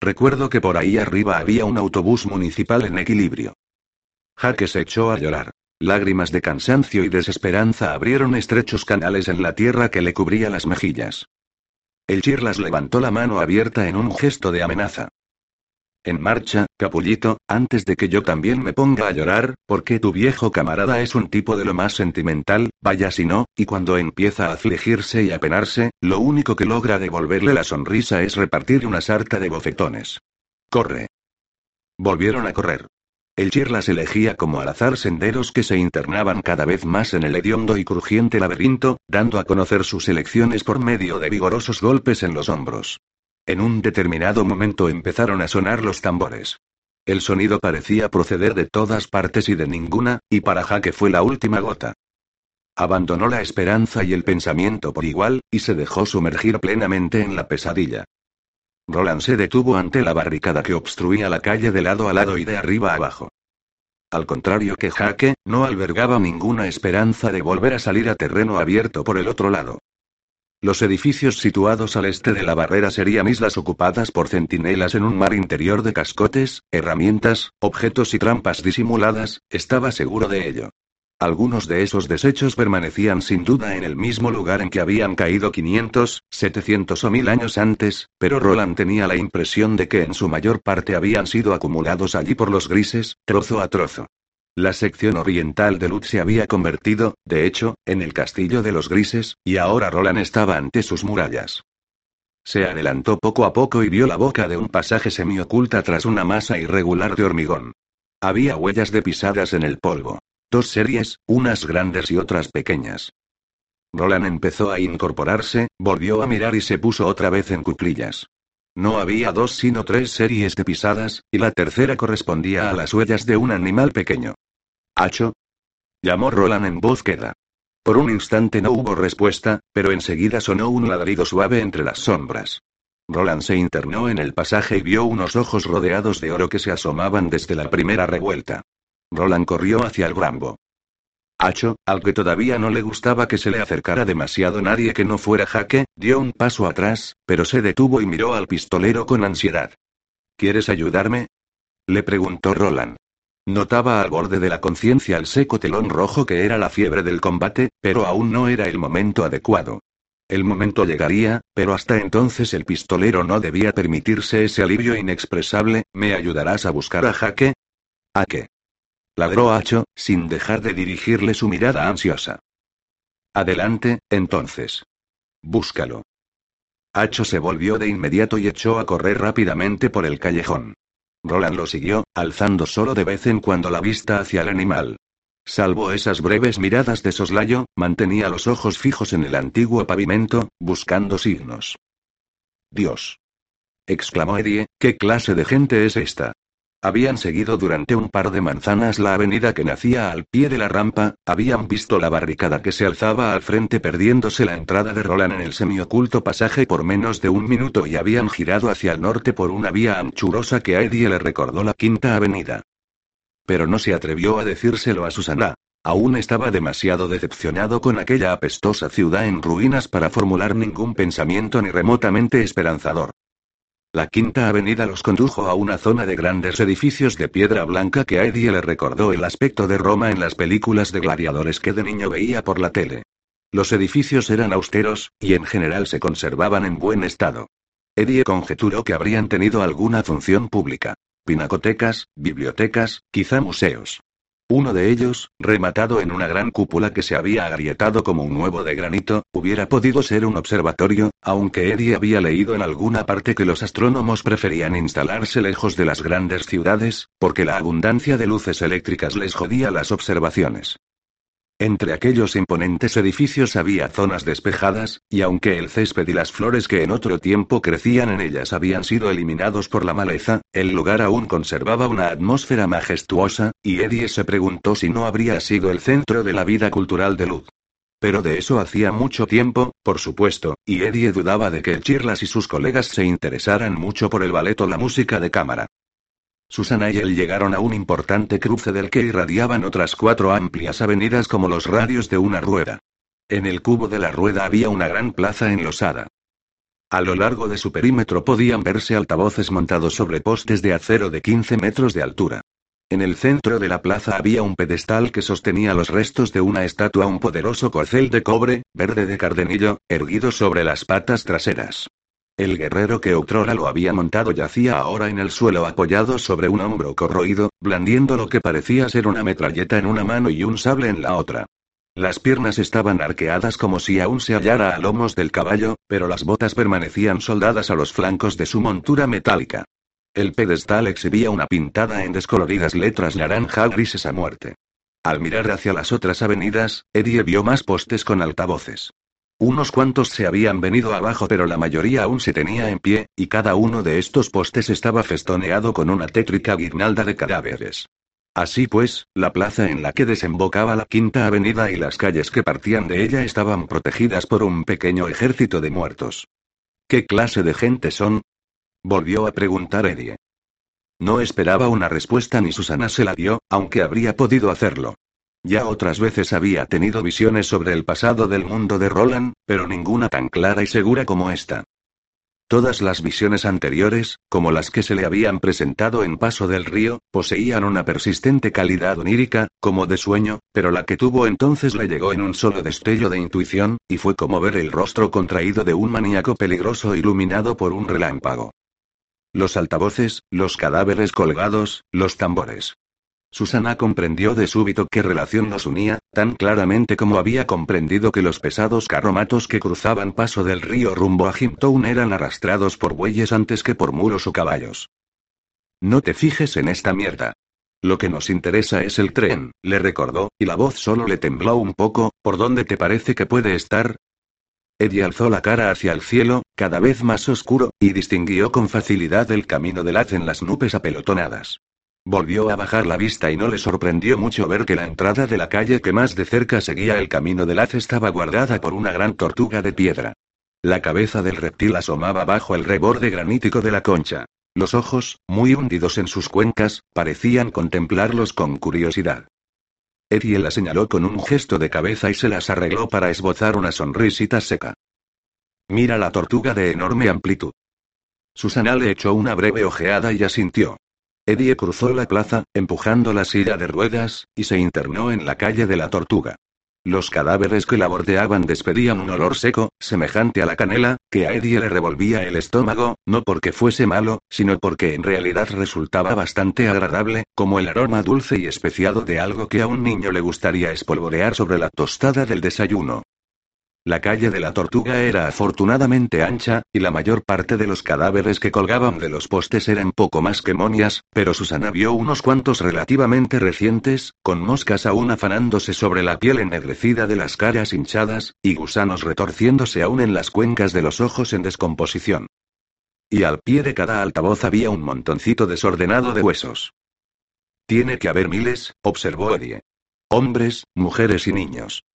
Speaker 1: Recuerdo que por ahí arriba había un autobús municipal en equilibrio. Jaque se echó a llorar. Lágrimas de cansancio y desesperanza abrieron estrechos canales en la tierra que le cubría las mejillas. El Chirlas levantó la mano abierta en un gesto de amenaza. En marcha, capullito, antes de que yo también me ponga a llorar, porque tu viejo camarada es un tipo de lo más sentimental, vaya si no, y cuando empieza a afligirse y a penarse, lo único que logra devolverle la sonrisa es repartir una sarta de bofetones. Corre. Volvieron a correr. El Chirlas elegía como al azar senderos que se internaban cada vez más en el hediondo y crujiente laberinto, dando a conocer sus elecciones por medio de vigorosos golpes en los hombros. En un determinado momento empezaron a sonar los tambores. El sonido parecía proceder de todas partes y de ninguna, y para Jaque fue la última gota. Abandonó la esperanza y el pensamiento por igual, y se dejó sumergir plenamente en la pesadilla. Roland se detuvo ante la barricada que obstruía la calle de lado a lado y de arriba a abajo. Al contrario que Jaque, no albergaba ninguna esperanza de volver a salir a terreno abierto por el otro lado. Los edificios situados al este de la barrera serían islas ocupadas por centinelas en un mar interior de cascotes, herramientas, objetos y trampas disimuladas, estaba seguro de ello. Algunos de esos desechos permanecían sin duda en el mismo lugar en que habían caído 500, 700 o 1000 años antes, pero Roland tenía la impresión de que en su mayor parte habían sido acumulados allí por los grises, trozo a trozo. La sección oriental de Lutz se había convertido, de hecho, en el castillo de los grises, y ahora Roland estaba ante sus murallas. Se adelantó poco a poco y vio la boca de un pasaje semioculta tras una masa irregular de hormigón. Había huellas de pisadas en el polvo. Dos series, unas grandes y otras pequeñas. Roland empezó a incorporarse, volvió a mirar y se puso otra vez en cuclillas. No había dos sino tres series de pisadas, y la tercera correspondía a las huellas de un animal pequeño. ¿Hacho? Llamó Roland en voz queda. Por un instante no hubo respuesta, pero enseguida sonó un ladrido suave entre las sombras. Roland se internó en el pasaje y vio unos ojos rodeados de oro que se asomaban desde la primera revuelta. Roland corrió hacia el Grambo. Hacho, al que todavía no le gustaba que se le acercara demasiado nadie que no fuera jaque, dio un paso atrás, pero se detuvo y miró al pistolero con ansiedad. ¿Quieres ayudarme? le preguntó Roland. Notaba al borde de la conciencia el seco telón rojo que era la fiebre del combate, pero aún no era el momento adecuado. El momento llegaría, pero hasta entonces el pistolero no debía permitirse ese alivio inexpresable. ¿Me ayudarás a buscar a Jaque? ¿A qué? Ladró Hacho, sin dejar de dirigirle su mirada ansiosa. Adelante, entonces. Búscalo. Hacho se volvió de inmediato y echó a correr rápidamente por el callejón. Roland lo siguió, alzando solo de vez en cuando la vista hacia el animal. Salvo esas breves miradas de soslayo, mantenía los ojos fijos en el antiguo pavimento, buscando signos. Dios. exclamó Eddie, ¿qué clase de gente es esta? Habían seguido durante un par de manzanas la avenida que nacía al pie de la rampa, habían visto la barricada que se alzaba al frente perdiéndose la entrada de Roland en el semioculto pasaje por menos de un minuto y habían girado hacia el norte por una vía anchurosa que a Eddie le recordó la quinta avenida. Pero no se atrevió a decírselo a Susana. Aún estaba demasiado decepcionado con aquella apestosa ciudad en ruinas para formular ningún pensamiento ni remotamente esperanzador. La quinta avenida los condujo a una zona de grandes edificios de piedra blanca que a Eddie le recordó el aspecto de Roma en las películas de gladiadores que de niño veía por la tele. Los edificios eran austeros, y en general se conservaban en buen estado. Eddie conjeturó que habrían tenido alguna función pública. Pinacotecas, bibliotecas, quizá museos. Uno de ellos, rematado en una gran cúpula que se había agrietado como un huevo de granito, hubiera podido ser un observatorio, aunque Eddie había leído en alguna parte que los astrónomos preferían instalarse lejos de las grandes ciudades, porque la abundancia de luces eléctricas les jodía las observaciones. Entre aquellos imponentes edificios había zonas despejadas, y aunque el césped y las flores que en otro tiempo crecían en ellas habían sido eliminados por la maleza, el lugar aún conservaba una atmósfera majestuosa, y Eddie se preguntó si no habría sido el centro de la vida cultural de Luz. Pero de eso hacía mucho tiempo, por supuesto, y Eddie dudaba de que Chirlas y sus colegas se interesaran mucho por el ballet o la música de cámara. Susana y él llegaron a un importante cruce del que irradiaban otras cuatro amplias avenidas como los radios de una rueda. En el cubo de la rueda había una gran plaza enlosada. A lo largo de su perímetro podían verse altavoces montados sobre postes de acero de 15 metros de altura. En el centro de la plaza había un pedestal que sostenía los restos de una estatua, un poderoso corcel de cobre, verde de cardenillo, erguido sobre las patas traseras. El guerrero que otrora lo había montado yacía ahora en el suelo apoyado sobre un hombro corroído, blandiendo lo que parecía ser una metralleta en una mano y un sable en la otra. Las piernas estaban arqueadas como si aún se hallara a lomos del caballo, pero las botas permanecían soldadas a los flancos de su montura metálica. El pedestal exhibía una pintada en descoloridas letras naranja grises a muerte. Al mirar hacia las otras avenidas, Eddie vio más postes con altavoces. Unos cuantos se habían venido abajo, pero la mayoría aún se tenía en pie, y cada uno de estos postes estaba festoneado con una tétrica guirnalda de cadáveres. Así pues, la plaza en la que desembocaba la Quinta Avenida y las calles que partían de ella estaban protegidas por un pequeño ejército de muertos. ¿Qué clase de gente son? Volvió a preguntar Eddie. No esperaba una respuesta ni Susana se la dio, aunque habría podido hacerlo. Ya otras veces había tenido visiones sobre el pasado del mundo de Roland, pero ninguna tan clara y segura como esta. Todas las visiones anteriores, como las que se le habían presentado en Paso del Río, poseían una persistente calidad onírica, como de sueño, pero la que tuvo entonces le llegó en un solo destello de intuición, y fue como ver el rostro contraído de un maníaco peligroso iluminado por un relámpago. Los altavoces, los cadáveres colgados, los tambores. Susana comprendió de súbito qué relación los unía, tan claramente como había comprendido que los pesados carromatos que cruzaban paso del río rumbo a Jimtown eran arrastrados por bueyes antes que por mulos o caballos. No te fijes en esta mierda. Lo que nos interesa es el tren, le recordó, y la voz solo le tembló un poco, ¿por dónde te parece que puede estar? Eddie alzó la cara hacia el cielo, cada vez más oscuro, y distinguió con facilidad el camino del haz en las nubes apelotonadas. Volvió a bajar la vista y no le sorprendió mucho ver que la entrada de la calle que más de cerca seguía el camino del haz estaba guardada por una gran tortuga de piedra. La cabeza del reptil asomaba bajo el reborde granítico de la concha. Los ojos, muy hundidos en sus cuencas, parecían contemplarlos con curiosidad. Eddie la señaló con un gesto de cabeza y se las arregló para esbozar una sonrisita seca. Mira la tortuga de enorme amplitud. Susana le echó una breve ojeada y asintió. Eddie cruzó la plaza, empujando la silla de ruedas, y se internó en la calle de la Tortuga. Los cadáveres que la bordeaban despedían un olor seco, semejante a la canela, que a Eddie le revolvía el estómago, no porque fuese malo, sino porque en realidad resultaba bastante agradable, como el aroma dulce y especiado de algo que a un niño le gustaría espolvorear sobre la tostada del desayuno. La calle de la Tortuga era afortunadamente ancha, y la mayor parte de los cadáveres que colgaban de los postes eran poco más que momias, pero Susana vio unos cuantos relativamente recientes, con moscas aún afanándose sobre la piel ennegrecida de las caras hinchadas, y gusanos retorciéndose aún en las cuencas de los ojos en descomposición. Y al pie de cada altavoz había un montoncito desordenado de huesos. Tiene que haber miles, observó Eddie. Hombres, mujeres y niños.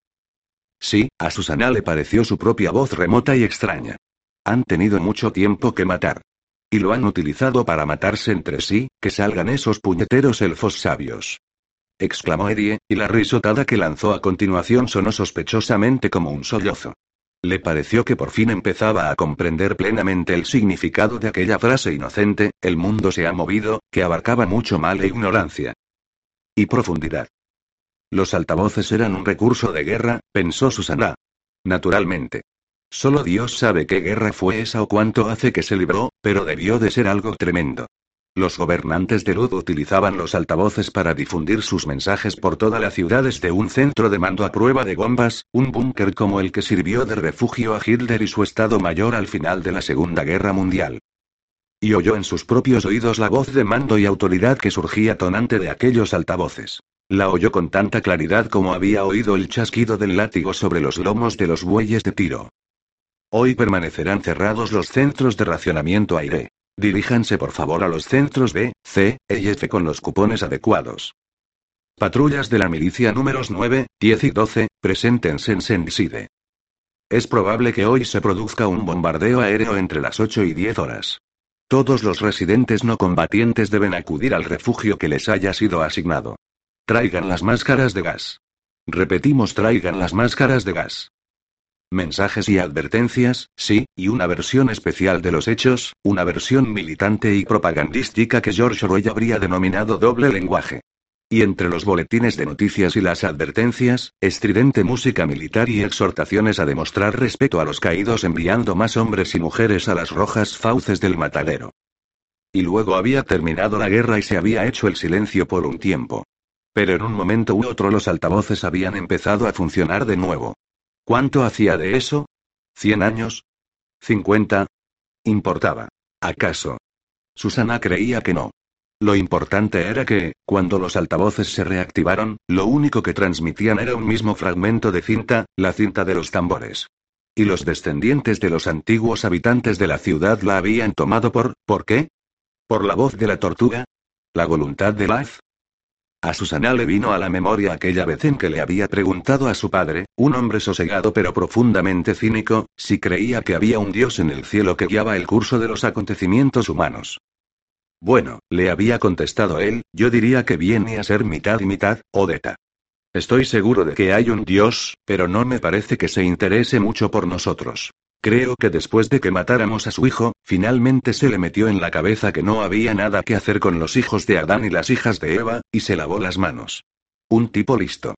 Speaker 1: Sí, a Susana le pareció su propia voz remota y extraña. Han tenido mucho tiempo que matar. Y lo han utilizado para matarse entre sí, que salgan esos puñeteros elfos sabios. Exclamó Eddie, y la risotada que lanzó a continuación sonó sospechosamente como un sollozo. Le pareció que por fin empezaba a comprender plenamente el significado de aquella frase inocente, el mundo se ha movido, que abarcaba mucho mal e ignorancia. Y profundidad. Los altavoces eran un recurso de guerra, pensó Susana. Naturalmente. Solo Dios sabe qué guerra fue esa o cuánto hace que se libró, pero debió de ser algo tremendo. Los gobernantes de Lud utilizaban los altavoces para difundir sus mensajes por toda la ciudad desde un centro de mando a prueba de bombas, un búnker como el que sirvió de refugio a Hitler y su Estado Mayor al final de la Segunda Guerra Mundial. Y oyó en sus propios oídos la voz de mando y autoridad que surgía tonante de aquellos altavoces. La oyó con tanta claridad como había oído el chasquido del látigo sobre los lomos de los bueyes de tiro. Hoy permanecerán cerrados los centros de racionamiento aire. Diríjanse por favor a los centros B, C, E y F con los cupones adecuados. Patrullas de la milicia números 9, 10 y 12, preséntense en Senside. Es probable que hoy se produzca un bombardeo aéreo entre las 8 y 10 horas. Todos los residentes no combatientes deben acudir al refugio que les haya sido asignado. Traigan las máscaras de gas. Repetimos, traigan las máscaras de gas. mensajes y advertencias, sí, y una versión especial de los hechos, una versión militante y propagandística que George Orwell habría denominado doble lenguaje. Y entre los boletines de noticias y las advertencias, estridente música militar y exhortaciones a demostrar respeto a los caídos enviando más hombres y mujeres a las rojas fauces del matadero. Y luego había terminado la guerra y se había hecho el silencio por un tiempo. Pero en un momento u otro los altavoces habían empezado a funcionar de nuevo. ¿Cuánto hacía de eso? ¿Cien años? ¿Cincuenta? ¿Importaba? ¿Acaso? Susana creía que no. Lo importante era que, cuando los altavoces se reactivaron, lo único que transmitían era un mismo fragmento de cinta, la cinta de los tambores. Y los descendientes de los antiguos habitantes de la ciudad la habían tomado por, ¿por qué? ¿Por la voz de la tortuga? ¿La voluntad de Laz? A Susana le vino a la memoria aquella vez en que le había preguntado a su padre, un hombre sosegado pero profundamente cínico, si creía que había un dios en el cielo que guiaba el curso de los acontecimientos humanos. Bueno, le había contestado él, yo diría que viene a ser mitad y mitad, Odeta. Estoy seguro de que hay un Dios, pero no me parece que se interese mucho por nosotros. Creo que después de que matáramos a su hijo, finalmente se le metió en la cabeza que no había nada que hacer con los hijos de Adán y las hijas de Eva, y se lavó las manos. Un tipo listo.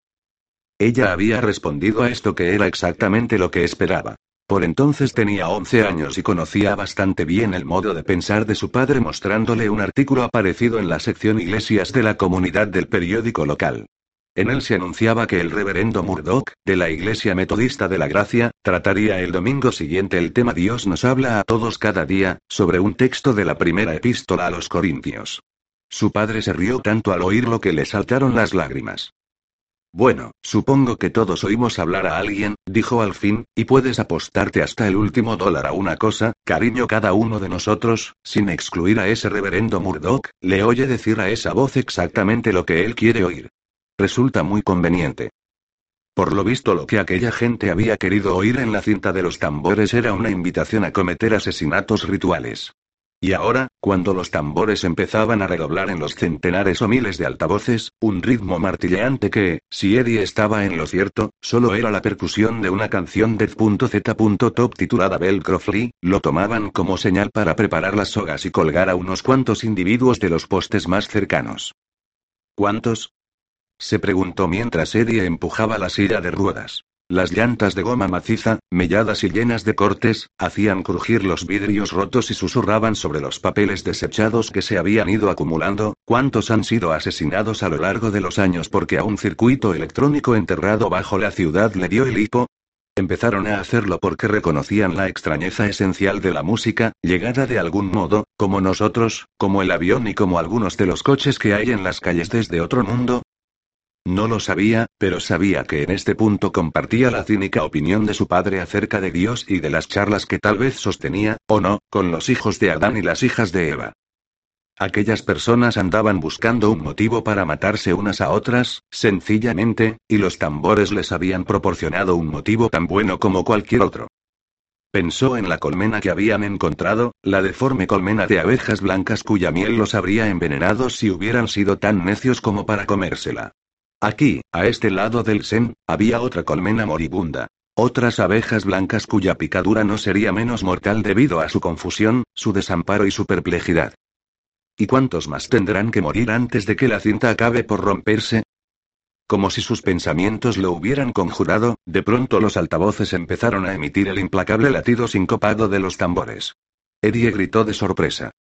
Speaker 1: Ella había respondido a esto que era exactamente lo que esperaba. Por entonces tenía 11 años y conocía bastante bien el modo de pensar de su padre mostrándole un artículo aparecido en la sección Iglesias de la comunidad del periódico local. En él se anunciaba que el reverendo Murdoch, de la Iglesia Metodista de la Gracia, trataría el domingo siguiente el tema Dios nos habla a todos cada día, sobre un texto de la primera epístola a los Corintios. Su padre se rió tanto al oírlo que le saltaron las lágrimas. Bueno, supongo que todos oímos hablar a alguien, dijo al fin, y puedes apostarte hasta el último dólar a una cosa, cariño cada uno de nosotros, sin excluir a ese reverendo Murdoch, le oye decir a esa voz exactamente lo que él quiere oír. Resulta muy conveniente. Por lo visto lo que aquella gente había querido oír en la cinta de los tambores era una invitación a cometer asesinatos rituales. Y ahora, cuando los tambores empezaban a redoblar en los centenares o miles de altavoces, un ritmo martilleante que, si Eddie estaba en lo cierto, solo era la percusión de una canción de Z.top titulada Lee, lo tomaban como señal para preparar las sogas y colgar a unos cuantos individuos de los postes más cercanos. ¿Cuántos? Se preguntó mientras Eddie empujaba la silla de ruedas. Las llantas de goma maciza, melladas y llenas de cortes, hacían crujir los vidrios rotos y susurraban sobre los papeles desechados que se habían ido acumulando, cuántos han sido asesinados a lo largo de los años porque a un circuito electrónico enterrado bajo la ciudad le dio el hipo. Empezaron a hacerlo porque reconocían la extrañeza esencial de la música, llegada de algún modo, como nosotros, como el avión y como algunos de los coches que hay en las calles desde otro mundo, no lo sabía, pero sabía que en este punto compartía la cínica opinión de su padre acerca de Dios y de las charlas que tal vez sostenía, o no, con los hijos de Adán y las hijas de Eva. Aquellas personas andaban buscando un motivo para matarse unas a otras, sencillamente, y los tambores les habían proporcionado un motivo tan bueno como cualquier otro. Pensó en la colmena que habían encontrado, la deforme colmena de abejas blancas cuya miel los habría envenenado si hubieran sido tan necios como para comérsela. Aquí, a este lado del Sen, había otra colmena moribunda. Otras abejas blancas cuya picadura no sería menos mortal debido a su confusión, su desamparo y su perplejidad. ¿Y cuántos más tendrán que morir antes de que la cinta acabe por romperse? Como si sus pensamientos lo hubieran conjurado, de pronto los altavoces empezaron a emitir el implacable latido sincopado de los tambores. Eddie gritó de sorpresa.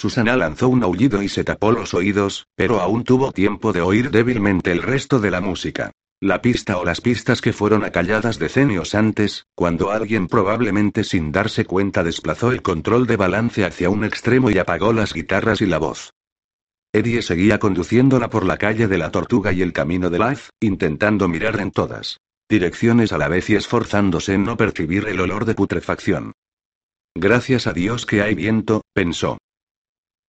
Speaker 1: Susana lanzó un aullido y se tapó los oídos, pero aún tuvo tiempo de oír débilmente el resto de la música. La pista o las pistas que fueron acalladas decenios antes, cuando alguien probablemente sin darse cuenta desplazó el control de balance hacia un extremo y apagó las guitarras y la voz. Eddie seguía conduciéndola por la calle de la Tortuga y el camino de Laz, intentando mirar en todas direcciones a la vez y esforzándose en no percibir el olor de putrefacción. Gracias a Dios que hay viento, pensó.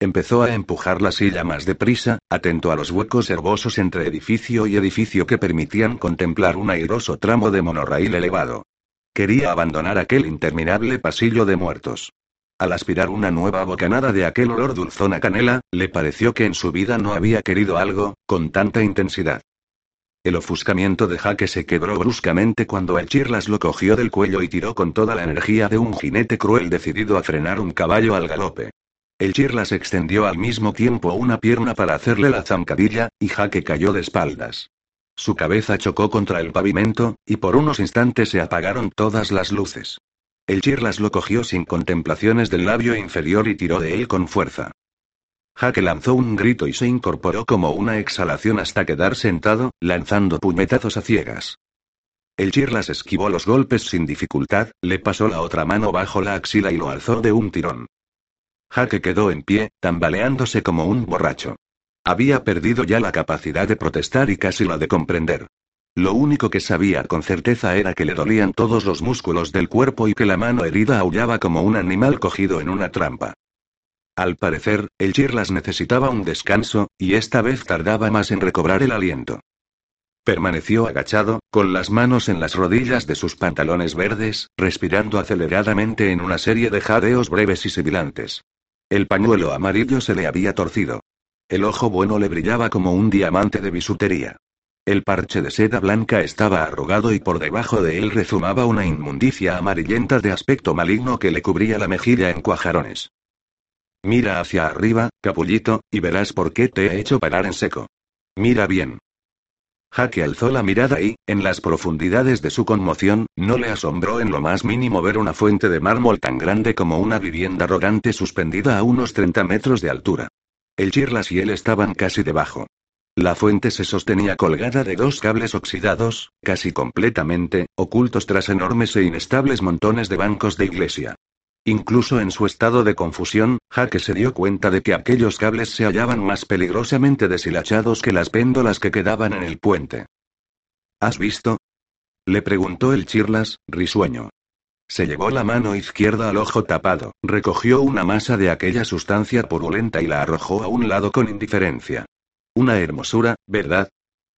Speaker 1: Empezó a empujar la silla más deprisa, atento a los huecos herbosos entre edificio y edificio que permitían contemplar un airoso tramo de monorraíl elevado. Quería abandonar aquel interminable pasillo de muertos. Al aspirar una nueva bocanada de aquel olor dulzón a canela, le pareció que en su vida no había querido algo, con tanta intensidad. El ofuscamiento de Jaque se quebró bruscamente cuando el Chirlas lo cogió del cuello y tiró con toda la energía de un jinete cruel decidido a frenar un caballo al galope. El Chirlas extendió al mismo tiempo una pierna para hacerle la zancadilla, y Jaque cayó de espaldas. Su cabeza chocó contra el pavimento, y por unos instantes se apagaron todas las luces. El Chirlas lo cogió sin contemplaciones del labio inferior y tiró de él con fuerza. Jaque lanzó un grito y se incorporó como una exhalación hasta quedar sentado, lanzando puñetazos a ciegas. El Chirlas esquivó los golpes sin dificultad, le pasó la otra mano bajo la axila y lo alzó de un tirón. Jaque quedó en pie, tambaleándose como un borracho. Había perdido ya la capacidad de protestar y casi la de comprender. Lo único que sabía con certeza era que le dolían todos los músculos del cuerpo y que la mano herida aullaba como un animal cogido en una trampa. Al parecer, el Chirlas necesitaba un descanso, y esta vez tardaba más en recobrar el aliento. Permaneció agachado, con las manos en las rodillas de sus pantalones verdes, respirando aceleradamente en una serie de jadeos breves y sibilantes. El pañuelo amarillo se le había torcido. El ojo bueno le brillaba como un diamante de bisutería. El parche de seda blanca estaba arrugado y por debajo de él rezumaba una inmundicia amarillenta de aspecto maligno que le cubría la mejilla en cuajarones. Mira hacia arriba, capullito, y verás por qué te he hecho parar en seco. Mira bien. Jaque alzó la mirada y, en las profundidades de su conmoción, no le asombró en lo más mínimo ver una fuente de mármol tan grande como una vivienda arrogante suspendida a unos 30 metros de altura. El Chirlas y él estaban casi debajo. La fuente se sostenía colgada de dos cables oxidados, casi completamente, ocultos tras enormes e inestables montones de bancos de iglesia. Incluso en su estado de confusión, Jaque se dio cuenta de que aquellos cables se hallaban más peligrosamente deshilachados que las péndolas que quedaban en el puente. ¿Has visto? Le preguntó el Chirlas, risueño. Se llevó la mano izquierda al ojo tapado, recogió una masa de aquella sustancia purulenta y la arrojó a un lado con indiferencia. Una hermosura, ¿verdad?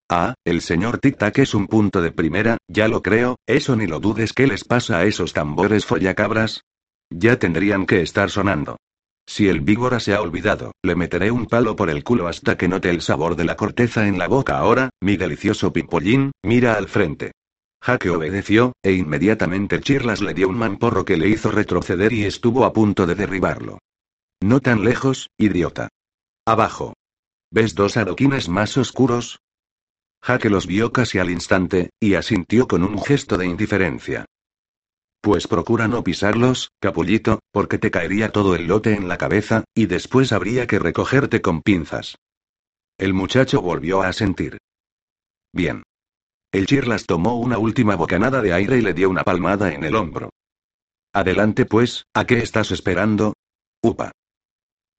Speaker 1: Ah, el señor Tic-Tac es un punto de primera, ya lo creo, eso ni lo dudes. ¿Qué les pasa a esos tambores follacabras? Ya tendrían que estar sonando. Si el víbora se ha olvidado, le meteré un palo por el culo hasta que note el sabor de la corteza en la boca. Ahora, mi delicioso pipollín, mira al frente. Jaque obedeció, e inmediatamente Chirlas le dio un mamporro que le hizo retroceder y estuvo a punto de derribarlo. No tan lejos, idiota. Abajo. ¿Ves dos adoquines más oscuros? Jaque los vio casi al instante, y asintió con un gesto de indiferencia. Pues procura no pisarlos, capullito, porque te caería todo el lote en la cabeza, y después habría que recogerte con pinzas. El muchacho volvió a asentir. Bien. El Chirlas tomó una última bocanada de aire y le dio una palmada en el hombro. Adelante pues, ¿a qué estás esperando? Upa.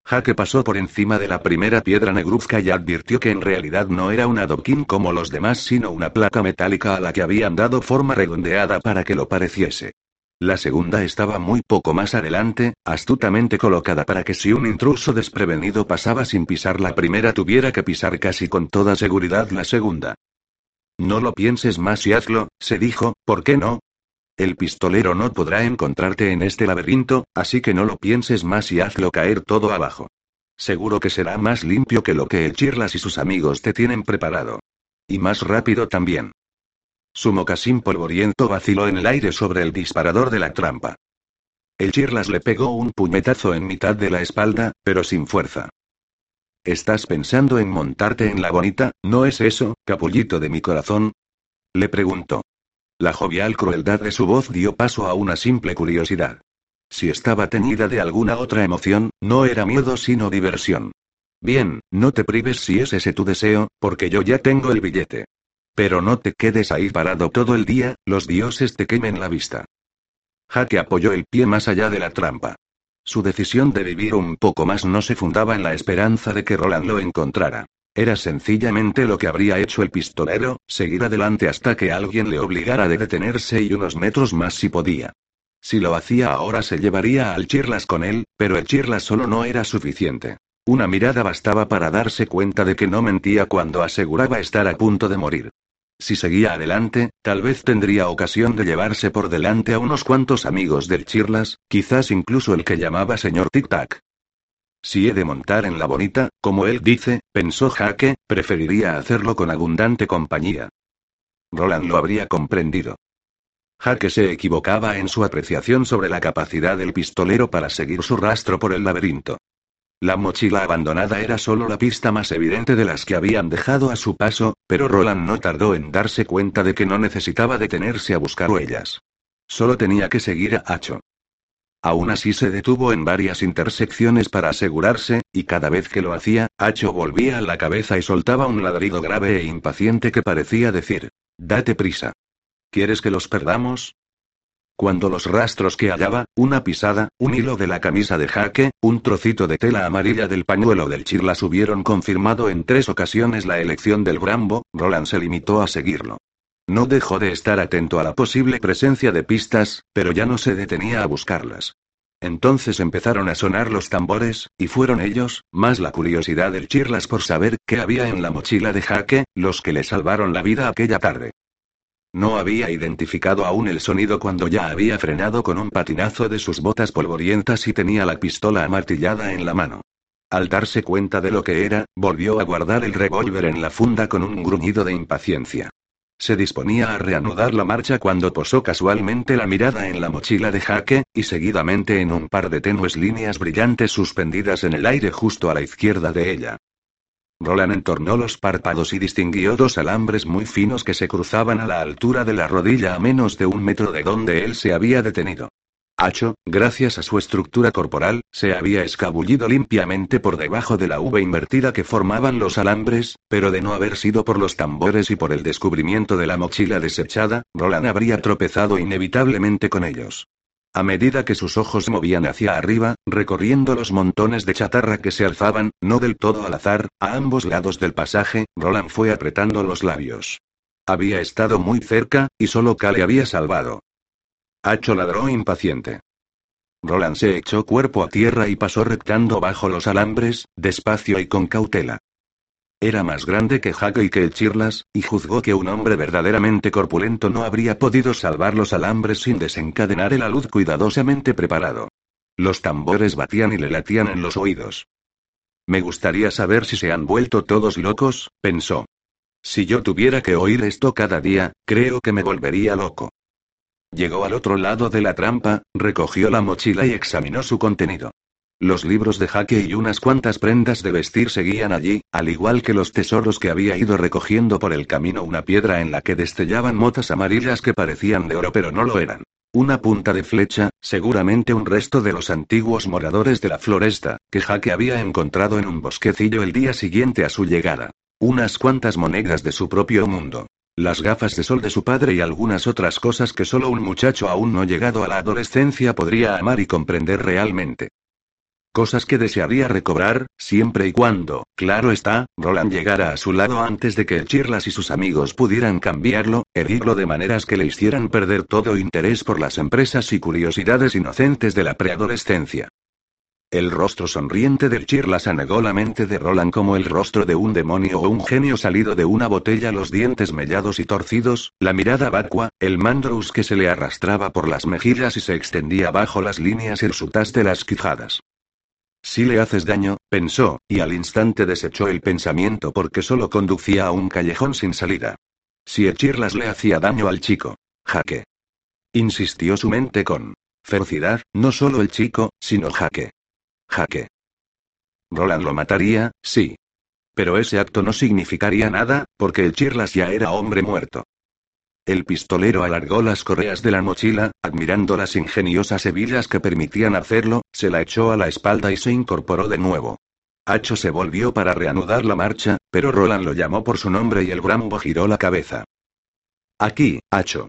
Speaker 1: Jaque pasó por encima de la primera piedra negruzca y advirtió que en realidad no era un adoquín como los demás, sino una placa metálica a la que habían dado forma redondeada para que lo pareciese. La segunda estaba muy poco más adelante, astutamente colocada para que si un intruso desprevenido pasaba sin pisar la primera tuviera que pisar casi con toda seguridad la segunda. No lo pienses más y hazlo, se dijo, ¿por qué no? El pistolero no podrá encontrarte en este laberinto, así que no lo pienses más y hazlo caer todo abajo. Seguro que será más limpio que lo que el Chirlas y sus amigos te tienen preparado. Y más rápido también. Su mocasín polvoriento vaciló en el aire sobre el disparador de la trampa. El Chirlas le pegó un puñetazo en mitad de la espalda, pero sin fuerza. ¿Estás pensando en montarte en la bonita, no es eso, capullito de mi corazón? Le preguntó. La jovial crueldad de su voz dio paso a una simple curiosidad. Si estaba teñida de alguna otra emoción, no era miedo sino diversión. Bien, no te prives si es ese tu deseo, porque yo ya tengo el billete. Pero no te quedes ahí parado todo el día, los dioses te quemen la vista. Jaque apoyó el pie más allá de la trampa. Su decisión de vivir un poco más no se fundaba en la esperanza de que Roland lo encontrara. Era sencillamente lo que habría hecho el pistolero, seguir adelante hasta que alguien le obligara a detenerse y unos metros más si podía. Si lo hacía ahora se llevaría al Chirlas con él, pero el Chirlas solo no era suficiente. Una mirada bastaba para darse cuenta de que no mentía cuando aseguraba estar a punto de morir. Si seguía adelante, tal vez tendría ocasión de llevarse por delante a unos cuantos amigos del Chirlas, quizás incluso el que llamaba señor Tic Tac. Si he de montar en la bonita, como él dice, pensó Jaque, preferiría hacerlo con abundante compañía. Roland lo habría comprendido. Jaque se equivocaba en su apreciación sobre la capacidad del pistolero para seguir su rastro por el laberinto. La mochila abandonada era solo la pista más evidente de las que habían dejado a su paso, pero Roland no tardó en darse cuenta de que no necesitaba detenerse a buscar huellas. Solo tenía que seguir a Hacho. Aún así se detuvo en varias intersecciones para asegurarse, y cada vez que lo hacía, Hacho volvía la cabeza y soltaba un ladrido grave e impaciente que parecía decir, Date prisa. ¿Quieres que los perdamos? Cuando los rastros que hallaba, una pisada, un hilo de la camisa de jaque, un trocito de tela amarilla del pañuelo del chirlas hubieron confirmado en tres ocasiones la elección del Brambo, Roland se limitó a seguirlo. No dejó de estar atento a la posible presencia de pistas, pero ya no se detenía a buscarlas. Entonces empezaron a sonar los tambores, y fueron ellos, más la curiosidad del Chirlas por saber qué había en la mochila de Jaque, los que le salvaron la vida aquella tarde. No había identificado aún el sonido cuando ya había frenado con un patinazo de sus botas polvorientas y tenía la pistola amartillada en la mano. Al darse cuenta de lo que era, volvió a guardar el revólver en la funda con un gruñido de impaciencia. Se disponía a reanudar la marcha cuando posó casualmente la mirada en la mochila de jaque, y seguidamente en un par de tenues líneas brillantes suspendidas en el aire justo a la izquierda de ella. Roland entornó los párpados y distinguió dos alambres muy finos que se cruzaban a la altura de la rodilla a menos de un metro de donde él se había detenido. Hacho, gracias a su estructura corporal, se había escabullido limpiamente por debajo de la V invertida que formaban los alambres, pero de no haber sido por los tambores y por el descubrimiento de la mochila desechada, Roland habría tropezado inevitablemente con ellos. A medida que sus ojos movían hacia arriba, recorriendo los montones de chatarra que se alzaban, no del todo al azar, a ambos lados del pasaje, Roland fue apretando los labios. Había estado muy cerca, y solo K le había salvado. Hacho ladró impaciente. Roland se echó cuerpo a tierra y pasó rectando bajo los alambres, despacio y con cautela. Era más grande que Jaque y que el Chirlas, y juzgó que un hombre verdaderamente corpulento no habría podido salvar los alambres sin desencadenar el alud cuidadosamente preparado. Los tambores batían y le latían en los oídos. Me gustaría saber si se han vuelto todos locos, pensó. Si yo tuviera que oír esto cada día, creo que me volvería loco. Llegó al otro lado de la trampa, recogió la mochila y examinó su contenido. Los libros de jaque y unas cuantas prendas de vestir seguían allí, al igual que los tesoros que había ido recogiendo por el camino una piedra en la que destellaban motas amarillas que parecían de oro pero no lo eran. Una punta de flecha, seguramente un resto de los antiguos moradores de la floresta, que Jaque había encontrado en un bosquecillo el día siguiente a su llegada. Unas cuantas monedas de su propio mundo. Las gafas de sol de su padre y algunas otras cosas que solo un muchacho aún no llegado a la adolescencia podría amar y comprender realmente. Cosas que desearía recobrar, siempre y cuando, claro está, Roland llegara a su lado antes de que Chirlas y sus amigos pudieran cambiarlo, herirlo de maneras que le hicieran perder todo interés por las empresas y curiosidades inocentes de la preadolescencia. El rostro sonriente del Chirlas anegó la mente de Roland como el rostro de un demonio o un genio salido de una botella, los dientes mellados y torcidos, la mirada vacua, el mandrous que se le arrastraba por las mejillas y se extendía bajo las líneas hirsutas de las quijadas. Si le haces daño, pensó, y al instante desechó el pensamiento porque solo conducía a un callejón sin salida. Si el Chirlas le hacía daño al chico. Jaque. Insistió su mente con ferocidad, no solo el chico, sino Jaque. Jaque. Roland lo mataría, sí. Pero ese acto no significaría nada, porque el Chirlas ya era hombre muerto. El pistolero alargó las correas de la mochila, admirando las ingeniosas hebillas que permitían hacerlo, se la echó a la espalda y se incorporó de nuevo. Hacho se volvió para reanudar la marcha, pero Roland lo llamó por su nombre y el Brambo giró la cabeza. Aquí, Hacho.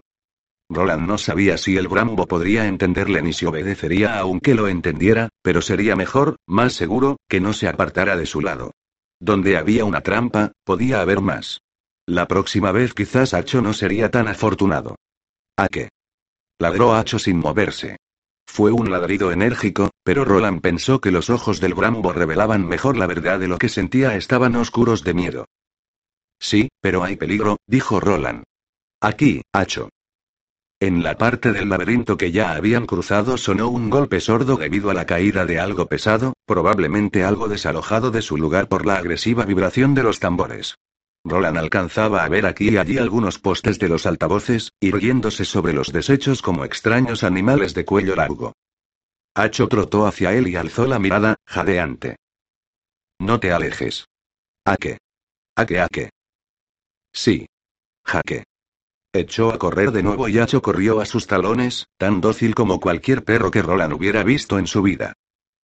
Speaker 1: Roland no sabía si el Brambo podría entenderle ni si obedecería aunque lo entendiera, pero sería mejor, más seguro, que no se apartara de su lado. Donde había una trampa, podía haber más. La próxima vez quizás Hacho no sería tan afortunado. ¿A qué? Ladró Hacho sin moverse. Fue un ladrido enérgico, pero Roland pensó que los ojos del Brambo revelaban mejor la verdad de lo que sentía estaban oscuros de miedo. Sí, pero hay peligro, dijo Roland. Aquí, Hacho. En la parte del laberinto que ya habían cruzado sonó un golpe sordo debido a la caída de algo pesado, probablemente algo desalojado de su lugar por la agresiva vibración de los tambores. Roland alcanzaba a ver aquí y allí algunos postes de los altavoces, irguiéndose sobre los desechos como extraños animales de cuello largo. Hacho trotó hacia él y alzó la mirada, jadeante. No te alejes. ¿A qué? ¿A qué a qué? Sí. Jaque. Echó a correr de nuevo y Hacho corrió a sus talones, tan dócil como cualquier perro que Roland hubiera visto en su vida.